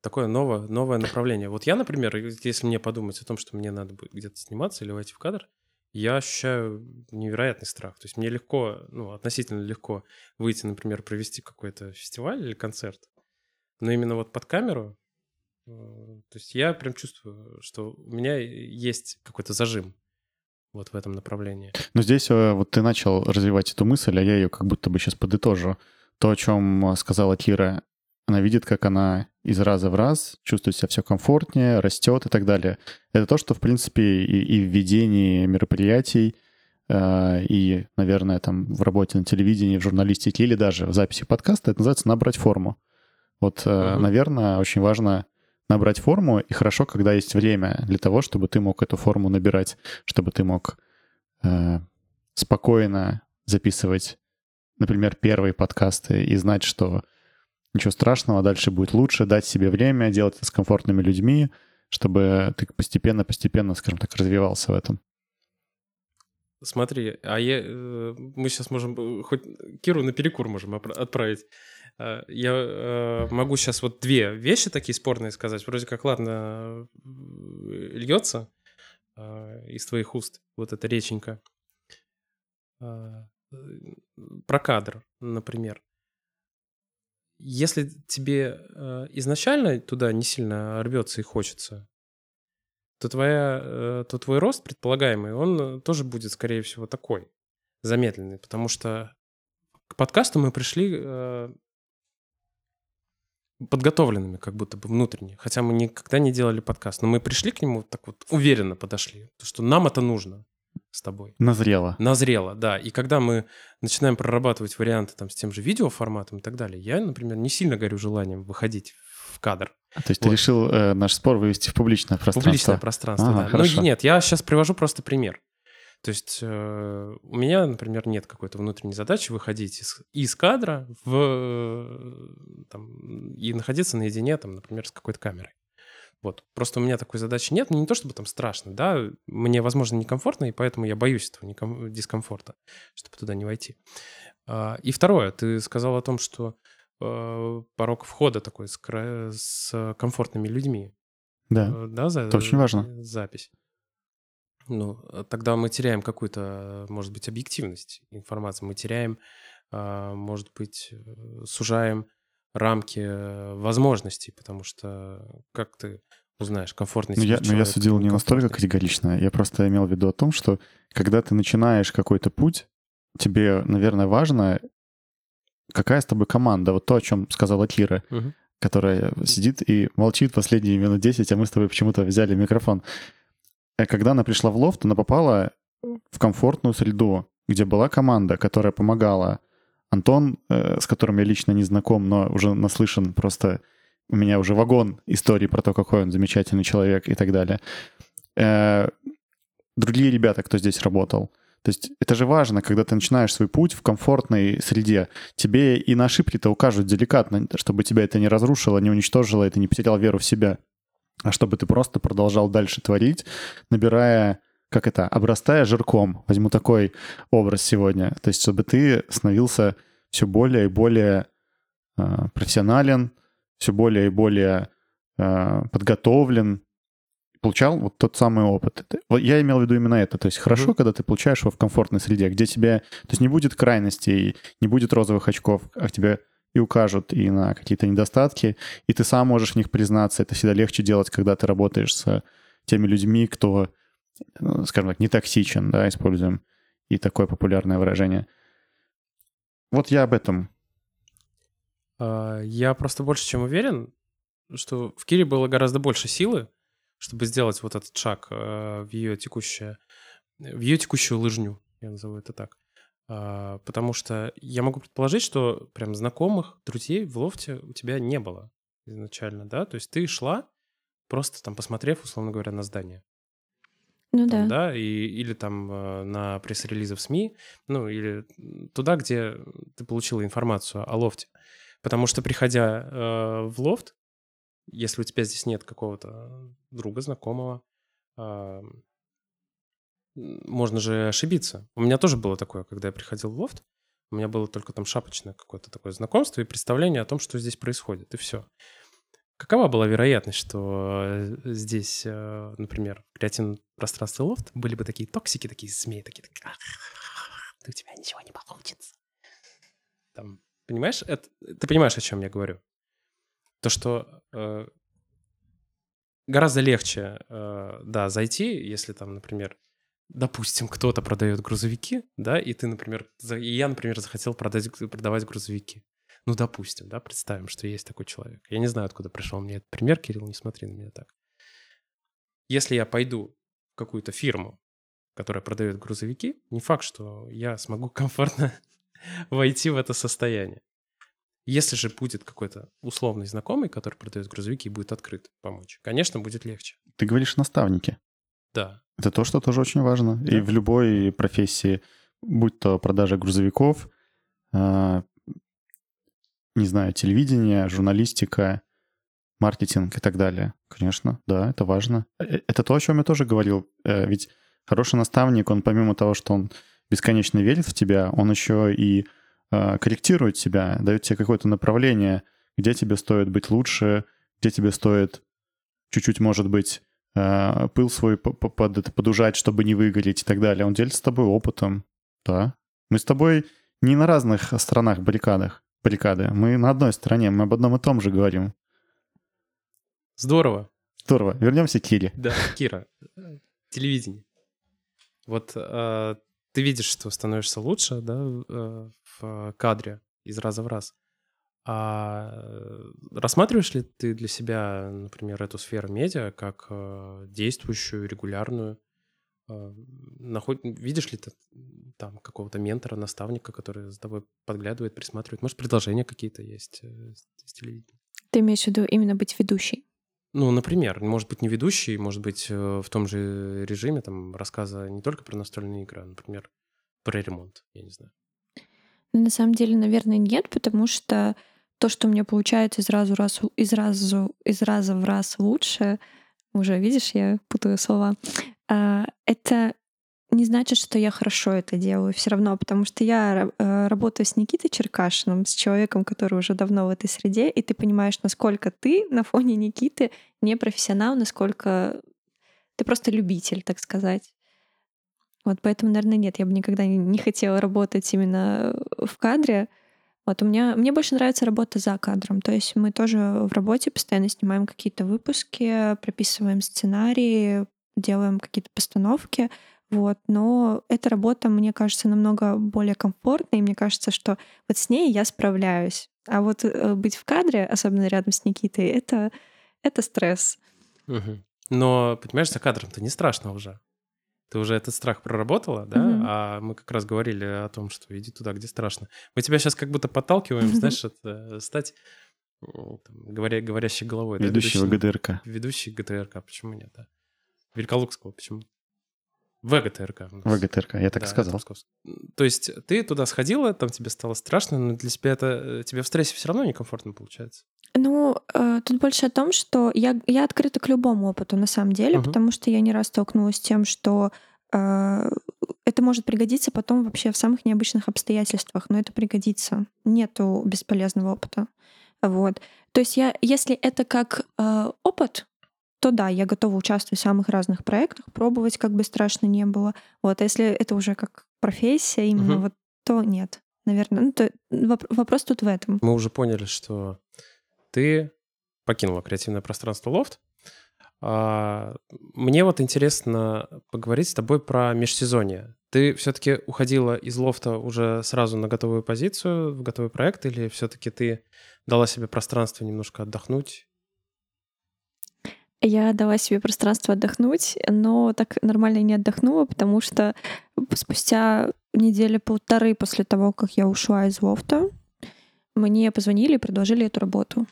такое новое, новое направление. Вот я, например, если мне подумать о том, что мне надо будет где-то сниматься или войти в кадр, я ощущаю невероятный страх. То есть мне легко, ну, относительно легко выйти, например, провести какой-то фестиваль или концерт, но именно вот под камеру, э, то есть я прям чувствую, что у меня есть какой-то зажим вот в этом направлении. Но здесь э, вот ты начал развивать эту мысль, а я ее как будто бы сейчас подытожу. То, о чем сказала Кира, она видит, как она из раза в раз чувствует себя все комфортнее, растет и так далее. Это то, что, в принципе, и, и в ведении мероприятий, э, и, наверное, там в работе на телевидении, в журналистике или даже в записи подкаста, это называется набрать форму. Вот, э, угу. наверное, очень важно набрать форму, и хорошо, когда есть время для того, чтобы ты мог эту форму набирать, чтобы ты мог э, спокойно записывать, например, первые подкасты и знать, что ничего страшного, дальше будет лучше, дать себе время, делать это с комфортными людьми, чтобы ты постепенно-постепенно, скажем так, развивался в этом. Смотри, а я, э, мы сейчас можем, э, хоть Киру на перекур можем отправить. Э, я могу сейчас вот две вещи такие спорные сказать. Вроде как, ладно, льется из твоих уст вот эта реченька. Про кадр, например. Если тебе изначально туда не сильно рвется и хочется, то, твоя, то твой рост предполагаемый, он тоже будет, скорее всего, такой, замедленный, потому что к подкасту мы пришли подготовленными, как будто бы внутренне. Хотя мы никогда не делали подкаст. Но мы пришли к нему так вот уверенно подошли, что нам это нужно с тобой. Назрело. Назрело, да. И когда мы начинаем прорабатывать варианты там с тем же видеоформатом и так далее, я, например, не сильно горю желанием выходить в кадр. А, то есть вот. ты решил э, наш спор вывести в публичное пространство? Публичное пространство, ага, да. Хорошо. Ну нет, я сейчас привожу просто пример. То есть э, у меня, например, нет какой-то внутренней задачи выходить из, из кадра в, э, там, и находиться наедине, там, например, с какой-то камерой. Вот. Просто у меня такой задачи нет. Мне не то чтобы там страшно, да, мне, возможно, некомфортно, и поэтому я боюсь этого неком... дискомфорта, чтобы туда не войти. А, и второе, ты сказал о том, что э, порог входа такой с, с комфортными людьми. Да, э, да за... это очень важно. Запись ну, э, тогда мы теряем какую-то, может быть, объективность информации, мы теряем, а, может быть, э, сужаем рамки э, возможностей, потому что как ты узнаешь, комфортный ну, я, Но я судил не настолько категорично, я просто имел в виду о том, что когда ты начинаешь какой-то путь, тебе, наверное, важно, какая с тобой команда. Вот то, о чем сказала Кира, угу. которая сидит и молчит последние минут 10, а мы с тобой почему-то взяли микрофон. Э, когда она пришла в лофт, она попала в комфортную среду, где была команда, которая помогала. Антон, э, с которым я лично не знаком, но уже наслышан просто у меня уже вагон истории про то, какой он замечательный человек и так далее. Э, другие ребята, кто здесь работал. То есть это же важно, когда ты начинаешь свой путь в комфортной среде. Тебе и на ошибки-то укажут деликатно, чтобы тебя это не разрушило, не уничтожило, и ты не потерял веру в себя а чтобы ты просто продолжал дальше творить, набирая, как это, обрастая жирком. Возьму такой образ сегодня. То есть чтобы ты становился все более и более э, профессионален, все более и более э, подготовлен, получал вот тот самый опыт. Я имел в виду именно это. То есть хорошо, mm-hmm. когда ты получаешь его в комфортной среде, где тебе... То есть не будет крайностей, не будет розовых очков, а тебе и укажут и на какие-то недостатки, и ты сам можешь в них признаться. Это всегда легче делать, когда ты работаешь с теми людьми, кто, скажем так, не токсичен, да, используем и такое популярное выражение. Вот я об этом. А, я просто больше чем уверен, что в Кире было гораздо больше силы, чтобы сделать вот этот шаг э, в ее текущее, в ее текущую лыжню, я назову это так. А, потому что я могу предположить, что прям знакомых, друзей в лофте у тебя не было изначально, да? То есть ты шла, просто там посмотрев, условно говоря, на здание. Ну там, да. да, и, или там э, на пресс-релизы в СМИ, ну, или туда, где ты получила информацию о лофте. Потому что, приходя э, в лофт, если у тебя здесь нет какого-то друга, знакомого, э, можно же ошибиться. У меня тоже было такое, когда я приходил в лофт, у меня было только там шапочное какое-то такое знакомство и представление о том, что здесь происходит, и все. Какова была вероятность, что э, здесь, э, например, в креативном пространстве лофт были бы такие токсики, такие змеи, такие, такие у тебя ничего не получится. Там, понимаешь, это, ты понимаешь, о чем я говорю? То, что э, гораздо легче, э, да, зайти, если там, например, допустим, кто-то продает грузовики, да, и ты, например, и я, например, захотел продать, продавать грузовики. Ну, допустим, да, представим, что есть такой человек. Я не знаю, откуда пришел мне этот пример, Кирилл, не смотри на меня так. Если я пойду в какую-то фирму, которая продает грузовики, не факт, что я смогу комфортно войти в это состояние. Если же будет какой-то условный знакомый, который продает грузовики и будет открыт помочь, конечно, будет легче. Ты говоришь наставники. Да. Это то, что тоже очень важно. Да. И в любой профессии, будь то продажа грузовиков, а, не знаю, телевидение, журналистика, маркетинг и так далее. Конечно, да, это важно. Э, э, это то, о чем я тоже говорил. Э, ведь хороший наставник, он помимо того, что он бесконечно верит в тебя, он еще и корректирует тебя, дает тебе какое-то направление, где тебе стоит быть лучше, где тебе стоит чуть-чуть, может быть, пыл свой под, подужать, чтобы не выгореть и так далее. Он делится с тобой опытом, да. Мы с тобой не на разных сторонах баррикадах баррикады. Мы на одной стороне, мы об одном и том же говорим. Здорово. Здорово. Вернемся к Кире. Да, Кира. Телевидение. Вот э, ты видишь, что становишься лучше, да, э, в кадре из раза в раз. А рассматриваешь ли ты для себя, например, эту сферу медиа как э, действующую, регулярную? А, наход... Видишь ли ты там какого-то ментора, наставника, который за тобой подглядывает, присматривает? Может, предложения какие-то есть э, с телевидения? Ты имеешь в виду именно быть ведущей? Ну, например, может быть, не ведущий, может быть, э, в том же режиме там рассказа не только про настольные игры, а, например, про ремонт, я не знаю. Ну, на самом деле, наверное, нет, потому что то, что у меня получается из разу, раз, из разу, из раза в раз лучше, уже видишь, я путаю слова, а, это не значит, что я хорошо это делаю все равно, потому что я э, работаю с Никитой Черкашиным, с человеком, который уже давно в этой среде, и ты понимаешь, насколько ты на фоне Никиты не профессионал, насколько ты просто любитель, так сказать. Вот поэтому, наверное, нет, я бы никогда не хотела работать именно в кадре. Вот у меня мне больше нравится работа за кадром. То есть мы тоже в работе постоянно снимаем какие-то выпуски, прописываем сценарии, делаем какие-то постановки, вот, но эта работа, мне кажется, намного более комфортной, и мне кажется, что вот с ней я справляюсь. А вот э, быть в кадре, особенно рядом с Никитой, это, это стресс. Угу. Но, понимаешь, за кадром-то не страшно уже. Ты уже этот страх проработала, да? Угу. А мы как раз говорили о том, что иди туда, где страшно. Мы тебя сейчас как будто подталкиваем, знаешь, это, стать там, говоря, говорящей головой. Ведущего да? ГДРК. Ведущий ГТРК, почему нет, да? Великолукского, почему? ВГТРК. ВГТРК, я так да, и сказал. То есть ты туда сходила, там тебе стало страшно, но для тебя это э, тебе в стрессе все равно некомфортно получается? Ну, э, тут больше о том, что я, я открыта к любому опыту на самом деле, угу. потому что я не раз столкнулась с тем, что э, это может пригодиться потом вообще в самых необычных обстоятельствах, но это пригодится. Нету бесполезного опыта. Вот. То есть я, если это как э, опыт, то да, я готова участвовать в самых разных проектах, пробовать, как бы страшно не было. Вот, а если это уже как профессия именно, угу. вот, то нет. Наверное, ну, то вопрос тут в этом. Мы уже поняли, что ты покинула креативное пространство Лофт. А, мне вот интересно поговорить с тобой про межсезонье. Ты все-таки уходила из лофта уже сразу на готовую позицию, в готовый проект, или все-таки ты дала себе пространство немножко отдохнуть я дала себе пространство отдохнуть, но так нормально не отдохнула, потому что спустя недели полторы после того, как я ушла из лофта, мне позвонили и предложили эту работу.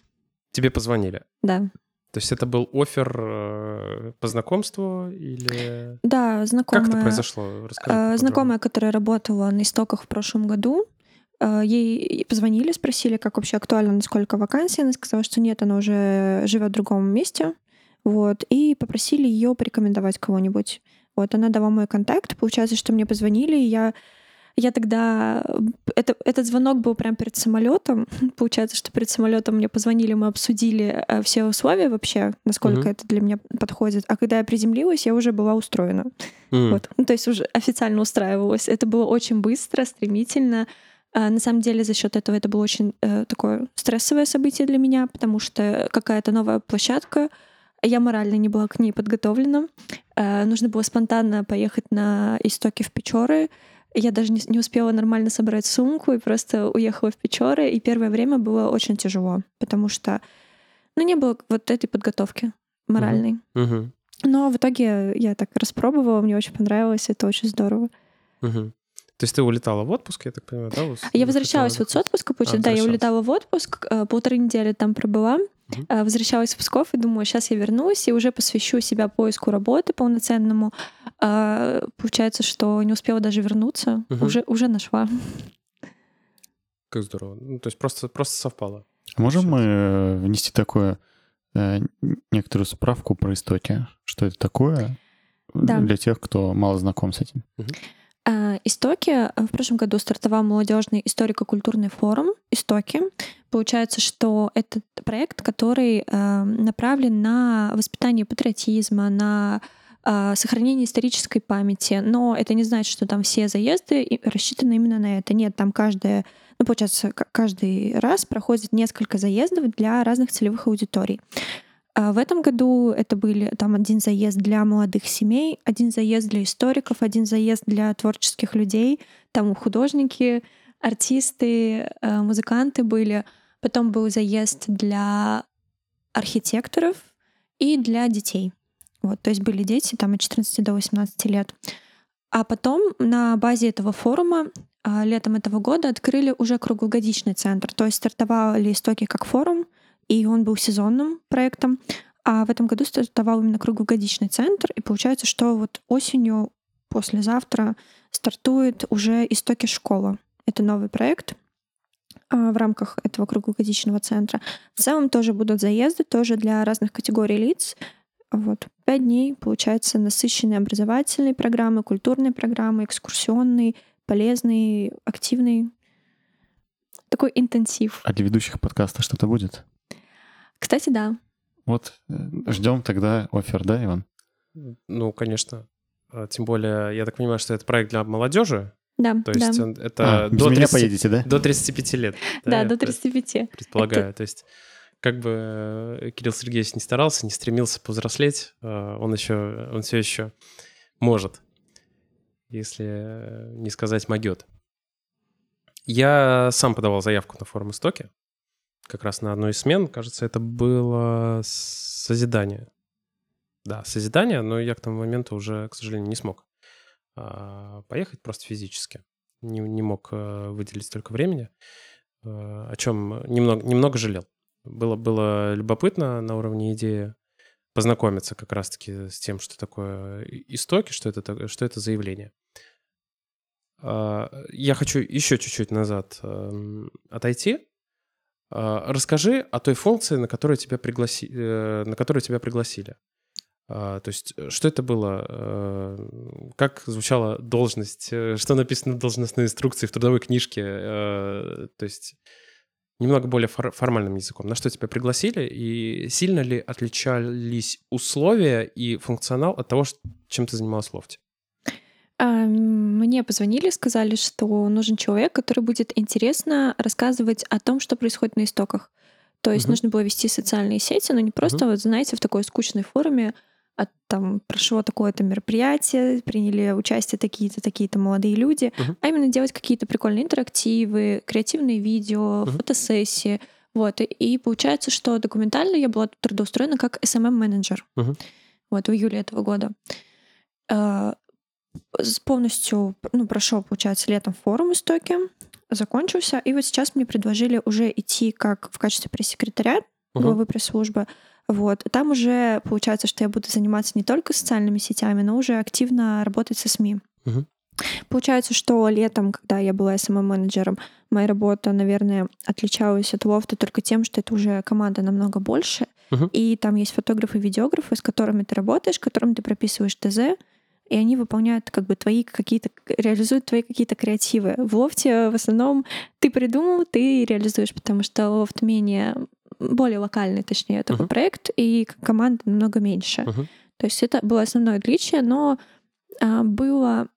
Тебе позвонили? Да. То есть это был офер э, по знакомству или... Да, знакомая. Как это произошло? Расскажи. Э, знакомая, которая работала на истоках в прошлом году, э, ей позвонили, спросили, как вообще актуально, насколько вакансия. Она сказала, что нет, она уже живет в другом месте. Вот, и попросили ее порекомендовать кого-нибудь. Вот, она дала мой контакт. Получается, что мне позвонили, и я я тогда... Это, этот звонок был прямо перед самолетом. Получается, что перед самолетом мне позвонили, мы обсудили э, все условия вообще, насколько угу. это для меня подходит. А когда я приземлилась, я уже была устроена. Mm. Вот. Ну, то есть уже официально устраивалась. Это было очень быстро, стремительно. А, на самом деле за счет этого это было очень э, такое стрессовое событие для меня, потому что какая-то новая площадка, я морально не была к ней подготовлена. Э, нужно было спонтанно поехать на истоки в Печоры, я даже не, не успела нормально собрать сумку и просто уехала в Печоры. И первое время было очень тяжело, потому что ну, не было вот этой подготовки моральной. Uh-huh. Но в итоге я так распробовала, мне очень понравилось, это очень здорово. Uh-huh. То есть ты улетала в отпуск, я так понимаю, да? Я возвращалась вот с отпуска, получается, а, да, я улетала в отпуск, э, полторы недели там пробыла, Uh-huh. Возвращалась в Псков и думаю, сейчас я вернусь и уже посвящу себя поиску работы полноценному. А, получается, что не успела даже вернуться, Uh-huh. уже, уже нашла. Как здорово. Ну, то есть просто, просто совпало. А можем мы э, внести такое, э, некоторую справку про истоки? Что это такое? Да. Для тех, кто мало знаком с этим. Uh-huh. Истоки. В прошлом году стартовал молодежный историко-культурный форум «Истоки». Получается, что это проект, который э, направлен на воспитание патриотизма, на э, сохранение исторической памяти. Но это не значит, что там все заезды рассчитаны именно на это. Нет, там каждая ну, получается, каждый раз проходит несколько заездов для разных целевых аудиторий. А в этом году это были там один заезд для молодых семей, один заезд для историков, один заезд для творческих людей, там художники, артисты, э, музыканты были. Потом был заезд для архитекторов и для детей. Вот, то есть были дети там от 14 до 18 лет. А потом на базе этого форума а, летом этого года открыли уже круглогодичный центр. То есть стартовали истоки как форум, и он был сезонным проектом. А в этом году стартовал именно круглогодичный центр, и получается, что вот осенью, послезавтра, стартует уже «Истоки школа». Это новый проект а, в рамках этого круглогодичного центра. В целом тоже будут заезды, тоже для разных категорий лиц. Вот. Пять дней, получается, насыщенные образовательные программы, культурные программы, экскурсионные, полезные, активные. Такой интенсив. А для ведущих подкаста что-то будет? Кстати, да. Вот э, ждем тогда офер, да, Иван? Ну, конечно. А, тем более, я так понимаю, что это проект для молодежи. Да, То есть да. это а, до, 30, меня поедете, да? до 35 лет. Да, до 35. Предполагаю. Это... То есть как бы э, Кирилл Сергеевич не старался, не стремился повзрослеть, а, он еще, он все еще может, если не сказать могет. Я сам подавал заявку на форум истоки как раз на одной из смен, кажется, это было созидание. Да, созидание, но я к тому моменту уже, к сожалению, не смог поехать просто физически. Не, не мог а, выделить столько времени, а, о чем немного, немного жалел. Было, было любопытно на уровне идеи познакомиться как раз-таки с тем, что такое истоки, что это, что это заявление. Я хочу еще чуть-чуть назад эм, отойти а, расскажи о той функции, на которую тебя, пригласи... Э, на которую тебя пригласили. А, то есть, э, что это было? Э, как звучала должность? Что написано в должностной инструкции, в трудовой книжке? То есть, немного более формальным языком. На что тебя пригласили? И сильно ли отличались условия и функционал от того, чем ты занималась в лофте? А, мне позвонили, сказали, что нужен человек, который будет интересно рассказывать о том, что происходит на истоках. То есть угу. нужно было вести социальные сети, но не просто, угу. вот знаете, в такой скучной форуме, а там прошло такое-то мероприятие, приняли участие такие-то, такие-то молодые люди, угу. а именно делать какие-то прикольные интерактивы, креативные видео, угу. фотосессии. Вот. И, получается, что документально я была трудоустроена как SMM-менеджер. Угу. Вот, в июле этого года. А, полностью ну, прошел, получается, летом форум истоки, закончился, и вот сейчас мне предложили уже идти как в качестве пресс-секретаря главы пресс-службы Вот. Там уже получается, что я буду заниматься не только социальными сетями, но уже активно работать со СМИ. Мгм. Получается, что летом, когда я была СММ-менеджером, моя работа, наверное, отличалась от лофта только тем, что это уже команда намного больше, Мгм. и там есть фотографы, видеографы, с которыми ты работаешь, которым ты прописываешь ТЗ, и они выполняют как бы твои какие-то, реализуют твои какие-то креативы. В лофте в основном ты придумал, ты реализуешь, потому что лофт менее, более локальный, точнее, такой Мгм. проект, и команда намного меньше. Мгм. То есть это было основное отличие, но а, было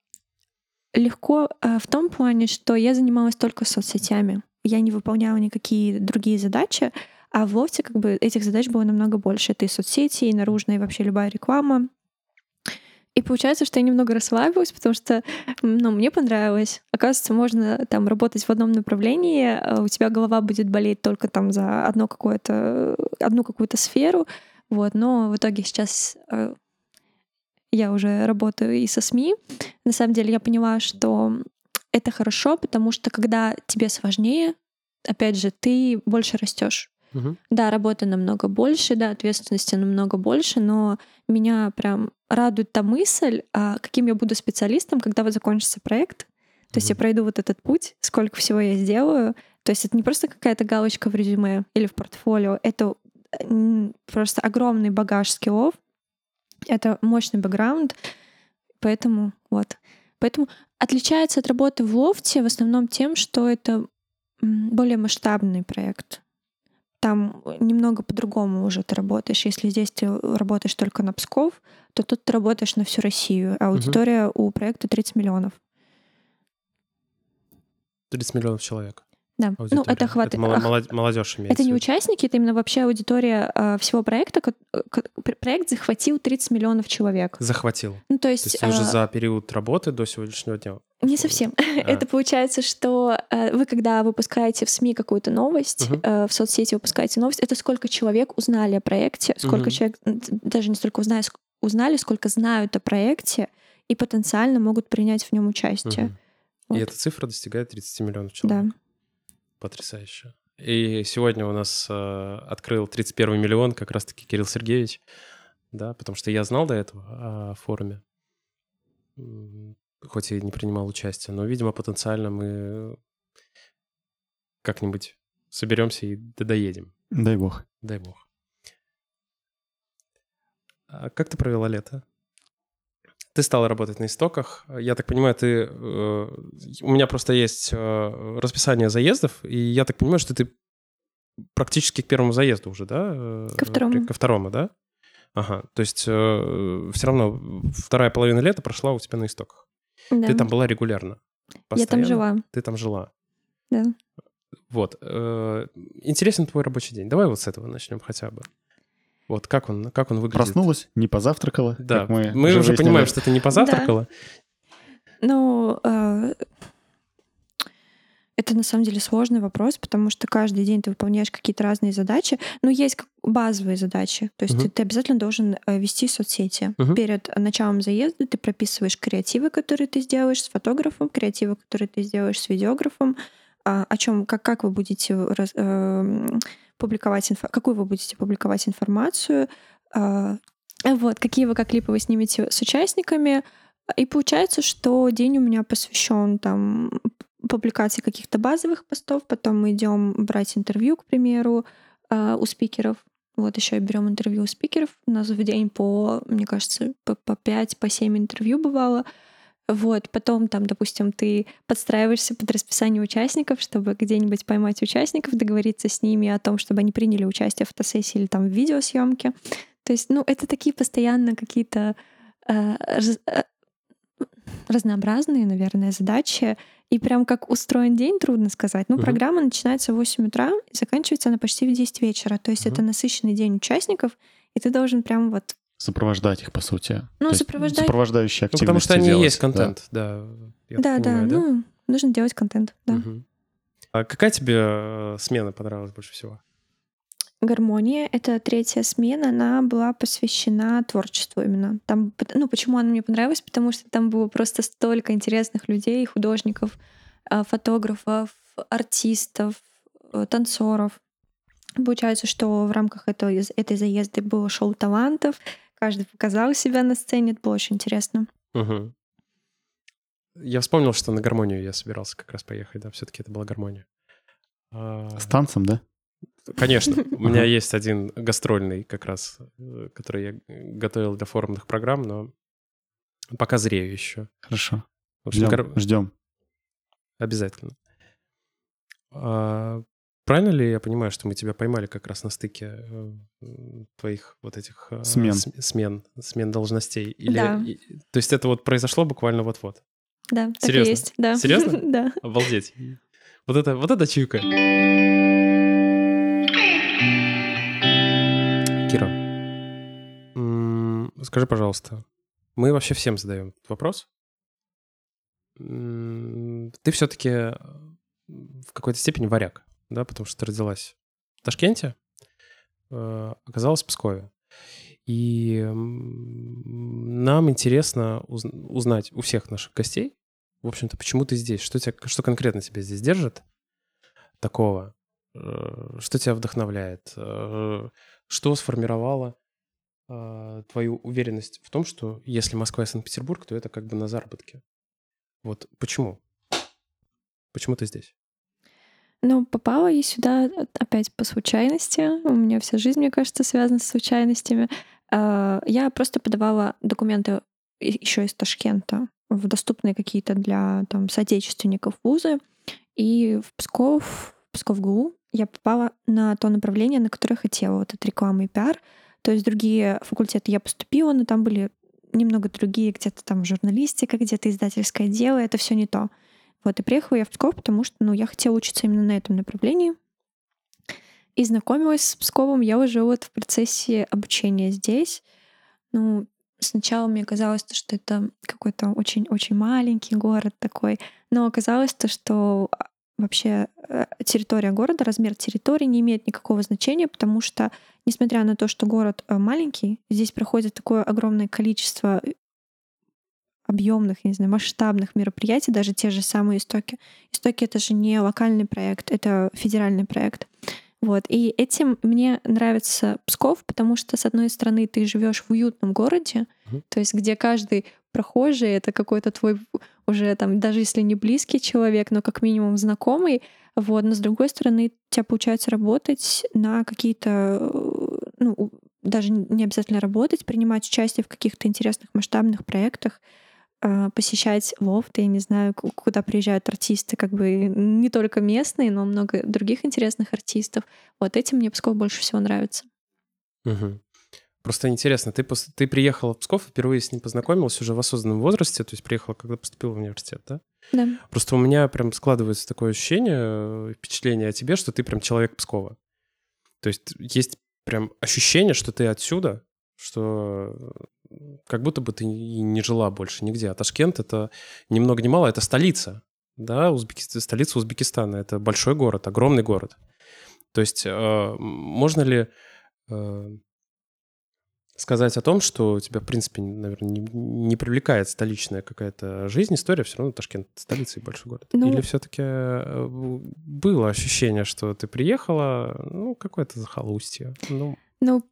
легко а, в том плане, что я занималась только соцсетями. Я не выполняла никакие другие задачи, а в лофте как бы этих задач было намного больше. Это и соцсети, и наружная, и вообще любая реклама. И получается, что я немного расслабилась, потому что ну, мне понравилось. Оказывается, можно там работать в одном направлении, а у тебя голова будет болеть только там за одно какое-то, одну какую-то сферу. Вот, но в итоге сейчас э, я уже работаю и со СМИ. На самом деле я поняла, что это хорошо, потому что когда тебе сложнее, опять же, ты больше растешь. Мгм. Да, работы намного больше, да, ответственности намного больше, но меня прям радует та мысль, а, каким я буду специалистом, когда вот закончится проект. То есть я пройду вот этот путь, сколько всего я сделаю. То есть это не просто какая-то галочка в резюме или в портфолио, это м, просто огромный багаж скиллов, это мощный бэкграунд, поэтому вот. Поэтому отличается от работы в лофте в основном тем, что это более масштабный проект. Там немного по-другому уже ты работаешь. Если здесь ты работаешь только на Псков, то тут ты работаешь на всю Россию. А аудитория у проекта 30 миллионов. 30 миллионов человек. Да. Ну, аудитория. это хватит. мало- ах, молод- молодежь имеется. Это не участники, это именно вообще аудитория а, всего проекта. Проект захватил 30 миллионов человек. Захватил. Ну, то То есть, есть уже а, за период работы до сегодняшнего дня. Не совсем. А. Это получается, что э, вы, когда выпускаете в СМИ какую-то новость, э, в соцсети выпускаете новость, это сколько человек узнали о проекте, сколько Мгм. человек даже не столько узнали, узнали, сколько знают о проекте и потенциально могут принять в нем участие. Мгм. Вот. И эта цифра достигает 30 миллионов человек. Да. Потрясающе. И сегодня у нас э, открыл 31 миллион как раз-таки Кирилл Сергеевич, да, потому что я знал до этого о форуме, хоть и не принимал участие, но, видимо, потенциально мы как-нибудь соберемся и доедем. Дай бог. Дай бог. А как ты провела лето? Ты стала работать на истоках. Я так понимаю, ты... э, у меня просто есть э, расписание заездов, и я так понимаю, что ты практически к первому заезду уже, да? э, Ко второму. Ко второму, да? Ага. То есть все равно вторая половина лета прошла у тебя на истоках. Да. Ты там была регулярно? Я там Постоянно? жила, Ты там жила. да. Вот. э, Интересен твой рабочий день. Давай вот с этого начнем хотя бы. Вот как он, как он выглядит? Проснулась, не позавтракала. Да, мы, мы, уже выяснили. понимаем, что ты не позавтракала. Ну, э, это на самом деле сложный вопрос, потому что каждый день ты выполняешь какие-то разные задачи. Но есть базовые задачи. То есть Мгм. ты, ты обязательно должен э, вести соцсети. Мгм. Перед началом заезда ты прописываешь креативы, которые ты сделаешь с фотографом, креативы, которые ты сделаешь с видеографом, а, о чем, как, как вы будете раз- эм, публиковать, инфо- какую вы будете публиковать информацию, а, вот, какие вы как клипы вы снимете с участниками, и получается, что день у меня посвящен там публикации каких-то базовых постов, потом мы идем брать интервью, к примеру, а, у спикеров. Вот еще берем интервью у спикеров. У нас в день по, мне кажется, по, по 5, по 7 интервью бывало. Вот, потом там, допустим, ты подстраиваешься под расписание участников, чтобы где-нибудь поймать участников, договориться с ними о том, чтобы они приняли участие в фотосессии или там в видеосъемке. То есть, ну, это такие постоянно какие-то э, раз- э, разнообразные, наверное, задачи. И прям как устроен день, трудно сказать. Ну, Мгм. программа начинается в 8 утра и заканчивается она почти в 10 вечера. То есть Мгм. это насыщенный день участников, и ты должен прям вот... Сопровождать их, по сути. Ну, сопровождать- Сопровождающие Ну, активности потому что они и делать, есть да. контент, да. я да, да, понимаю, ну, нужно делать контент, да. Мгм. А какая тебе э, смена понравилась больше всего? Гармония — это третья смена, она была посвящена творчеству именно. Там, ну, почему она мне понравилась? Потому что там было просто столько интересных людей, художников, а, фотографов, артистов, э, танцоров. Получается, что в рамках этого, этой заезды было шоу талантов, каждый показал себя на сцене, это было очень интересно. Угу. Я вспомнил, что на гармонию я собирался как раз поехать, да, все-таки это была гармония. А, С танцем, да? Конечно. У меня есть один гастрольный как раз, э, который я готовил для форумных программ, но пока зрею еще. Хорошо. Ждем. Гар... Ждем. Обязательно. А, правильно ли я понимаю, что мы тебя поймали как раз на стыке э, твоих вот этих э, смен, смен, смен должностей? Или, да. То есть это вот произошло буквально вот-вот? Да, Серьезно? так и есть. Да. Серьезно? да. Обалдеть. Вот это, вот это чуйка. Кира, скажи, пожалуйста, мы вообще всем задаем вопрос. Ты все-таки э, в какой-то степени варяг, да, потому что родилась в Ташкенте, э, оказалась в Пскове. И нам интересно узнать у всех наших гостей, в общем-то, почему ты здесь, что, тебя, что конкретно тебя здесь держит такого, э, что тебя вдохновляет, что сформировало э, твою уверенность в том, что если Москва и Санкт-Петербург, то это как бы на заработке. Вот почему? Почему ты здесь? Ну, попала я сюда опять по случайности. У меня вся жизнь, мне кажется, связана с случайностями. А, я просто подавала документы еще из Ташкента в доступные какие-то для там, соотечественников вузы. И в Псков, в Псков ГУ я попала на то направление, на которое хотела. Вот это реклама и пиар. То есть другие факультеты я поступила, но там были немного другие, где-то там журналистика, где-то издательское дело, это все не то. Вот, и приехала я в Псков, потому что, ну, я хотела учиться именно на этом направлении. И знакомилась с Псковом я уже вот в процессе обучения здесь. Ну, сначала мне казалось, что это какой-то очень-очень маленький город такой, но оказалось то, что вообще э, территория города, размер территории не имеет никакого значения, потому что, несмотря на то, что город э, маленький, здесь проходит такое огромное количество объемных, не знаю, масштабных мероприятий, даже те же самые истоки. Истоки это же не локальный проект, это федеральный проект. Вот. И этим мне нравится Псков, потому что, с одной стороны, ты живешь в уютном городе, то есть где каждый прохожий это какой-то твой уже там, даже если не близкий человек, но как минимум знакомый. Вот. Но с другой стороны, у тебя получается работать на какие-то, ну, даже не обязательно работать, принимать участие в каких-то интересных масштабных проектах, посещать лофты, я не знаю, куда приезжают артисты, как бы не только местные, но много других интересных артистов. Вот этим мне Псков больше всего нравится. Угу. Просто интересно, ты, ты приехала в Псков, впервые с ним познакомилась уже в осознанном возрасте, то есть приехала, когда поступила в университет, да? Да. Просто у меня прям складывается такое ощущение, впечатление о тебе, что ты прям человек Пскова. То есть есть прям ощущение, что ты отсюда, что как будто бы ты и не жила больше нигде. А Ташкент — это ни много ни мало, это столица, да, Узбекистан, столица Узбекистана. Это большой город, огромный город. То есть э, можно ли э, сказать о том, что тебя, в принципе, наверное, не, не привлекает столичная какая-то жизнь, история, все равно Ташкент столица и большой город. Ну, Или все-таки э, было ощущение, что ты приехала, ну, какое-то захолустье? Ну, ну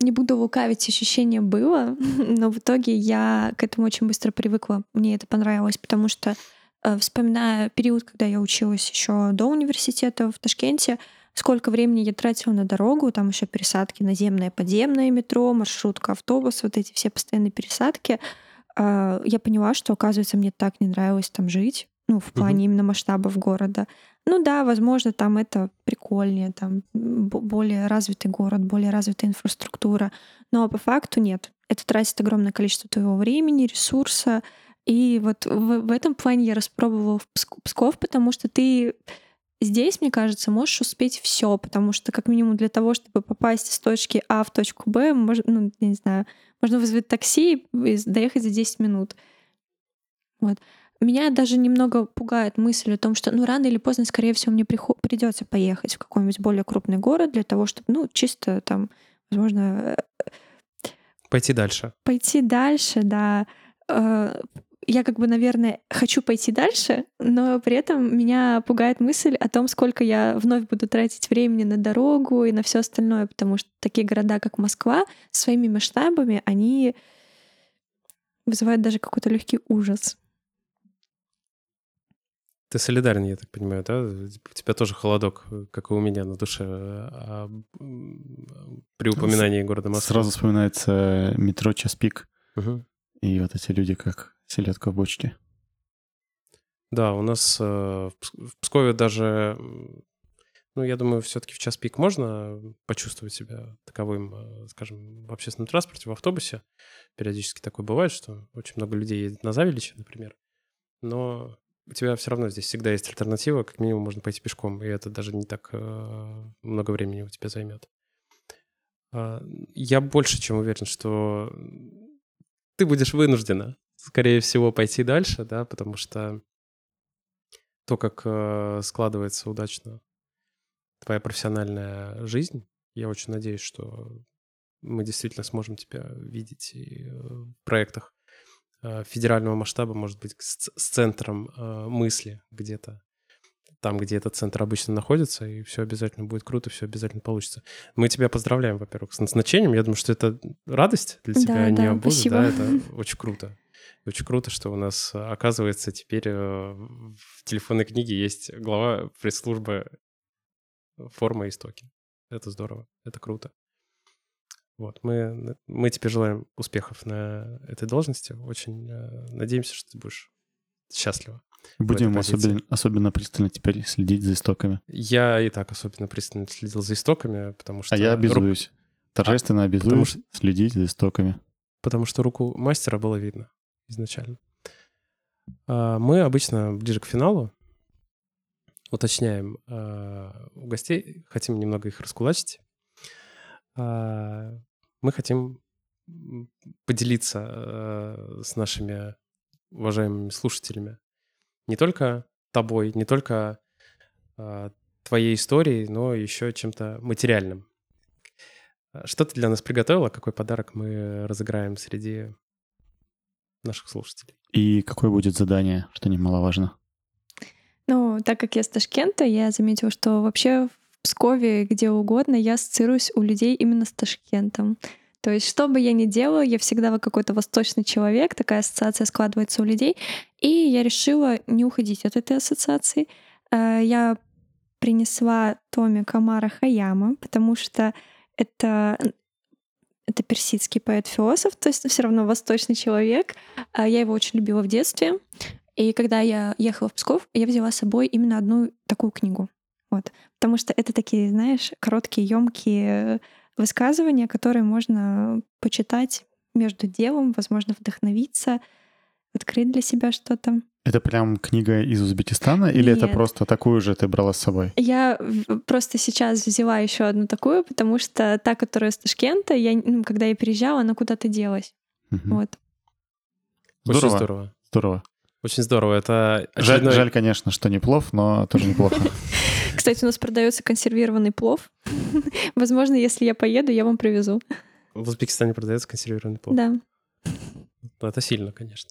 не буду лукавить, ощущение было, но в итоге я к этому очень быстро привыкла. Мне это понравилось, потому что, э, вспоминая период, когда я училась еще до университета в Ташкенте, сколько времени я тратила на дорогу, там еще пересадки наземное, подземное метро, маршрутка, автобус, вот эти все постоянные пересадки, а, я поняла, что, оказывается, мне так не нравилось там жить, ну, в плане uh-huh. именно масштабов города. Ну да, возможно, там это прикольнее, там более развитый город, более развитая инфраструктура, но по факту нет. Это тратит огромное количество твоего времени, ресурса, и вот в, в этом плане я распробовала в Псков, потому что ты Здесь, мне кажется, можешь успеть все, потому что, как минимум, для того, чтобы попасть с точки А в точку Б, можно, ну, я не знаю, можно вызвать такси и доехать за 10 минут. Вот. Меня даже немного пугает мысль о том, что ну рано или поздно, скорее всего, мне приход- придется поехать в какой-нибудь более крупный город для того, чтобы, ну, чисто там, возможно... Пойти дальше. Пойти дальше, да. Э, я как бы, наверное, хочу пойти дальше, но при этом меня пугает мысль о том, сколько я вновь буду тратить времени на дорогу и на все остальное, потому что такие города, как Москва, своими масштабами, они вызывают даже какой-то легкий ужас. Ты солидарен, я так понимаю, да? У тебя тоже холодок, как и у меня на душе, а, при упоминании города Москвы. Сразу вспоминается метро «Час пик». Угу. И вот эти люди, как селедка в бочке. Да, у нас э, в Пскове даже, ну, я думаю, все-таки в час пик можно почувствовать себя таковым, э, скажем, в общественном транспорте, в автобусе. Периодически такое бывает, что очень много людей едет на Завеличе, например. Но у тебя все равно здесь всегда есть альтернатива, как минимум можно пойти пешком, и это даже не так э, много времени у тебя займет. Э, я больше чем уверен, что ты будешь вынуждена, скорее всего, пойти дальше, да, потому что то, как э, складывается удачно твоя профессиональная жизнь, я очень надеюсь, что мы действительно сможем тебя видеть и э, в проектах федерального масштаба, может быть, с, с центром э, мысли где-то там, где этот центр обычно находится, и все обязательно будет круто, все обязательно получится. Мы тебя поздравляем, во-первых, с назначением. Я думаю, что это радость для тебя, да, а не да, обуза. Спасибо. Да, это очень круто. Очень круто, что у нас, оказывается, теперь э, в телефонной книге есть глава пресс-службы форма истоки. Это здорово, это круто. Вот, мы, мы тебе желаем успехов на этой должности. Очень э, надеемся, что ты будешь счастлива. Будем особенно, особенно пристально теперь следить за истоками. Я и так особенно пристально следил за истоками, потому что... А я обязуюсь. Торжественно а, обязуюсь что... следить за истоками. Потому что руку мастера было видно изначально. А, мы обычно ближе к финалу уточняем а, у гостей, хотим немного их раскулачить. А, мы хотим поделиться с нашими уважаемыми слушателями не только тобой, не только э, твоей историей, но еще чем-то материальным. Что ты для нас приготовила? Какой подарок мы разыграем среди наших слушателей? И какое будет задание, что немаловажно? Ну, так как я с Ташкента, я заметила, что вообще в Пскове, где угодно, я ассоциируюсь у людей именно с Ташкентом. То есть, что бы я ни делала, я всегда какой-то восточный человек, такая ассоциация складывается у людей. И я решила не уходить от этой ассоциации. Э, я принесла Томе Камара Хаяма, потому что это это персидский поэт-философ, то есть все равно восточный человек. Э, я его очень любила в детстве. И когда я ехала в Псков, я взяла с собой именно одну такую книгу. Вот. Потому что это такие, знаешь, короткие, емкие высказывания, которые можно почитать между делом, возможно, вдохновиться, открыть для себя что-то. Это прям книга из Узбекистана или Нет. это просто такую же ты брала с собой? Я просто сейчас взяла еще одну такую, потому что та, которая из Ташкента, я, ну, когда я переезжала, она куда-то делась. Угу. Вот. Здорово. Очень здорово. Здорово. Очень здорово. Это очередной... жаль, жаль, конечно, что не плов, но тоже неплохо. Кстати, у нас продается консервированный плов. Возможно, если я поеду, я вам привезу. В Узбекистане продается консервированный плов. Да. Ну, это сильно, конечно.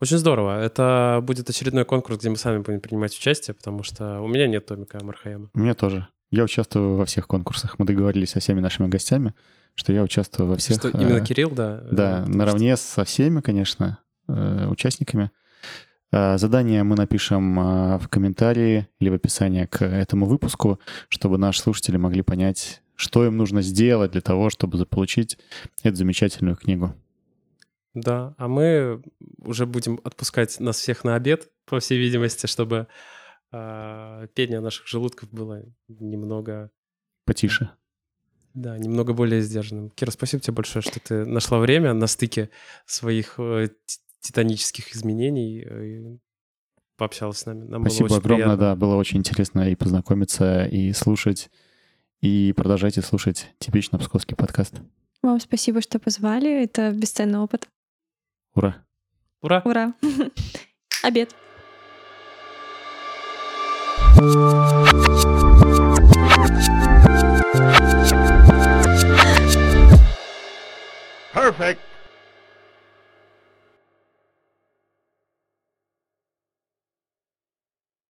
Очень здорово. Это будет очередной конкурс, где мы сами будем принимать участие, потому что у меня нет томика Мархаяма. У меня тоже. Я участвую во всех конкурсах. Мы договорились со всеми нашими гостями, что я участвую во всех... Что именно э, Кирилл, да? Да, наравне что... со всеми, конечно, э, участниками. Э, задание мы напишем э, в комментарии или в описании к этому выпуску, чтобы наши слушатели могли понять, что им нужно сделать для того, чтобы заполучить эту замечательную книгу. Да, а мы уже будем отпускать нас всех на обед, по всей видимости, чтобы э, пение наших желудков было немного... Потише. Да, немного более сдержанным. Кира, спасибо тебе большое, что ты нашла время на стыке своих э, титанических изменений и пообщалась с нами. Нам Спасибо было огромное, приятно. да, было очень интересно и познакомиться, и слушать, и продолжайте слушать типично псковский подкаст. Вам спасибо, что позвали, это бесценный опыт. Ура! Ура! Ура! Обед! Perfect.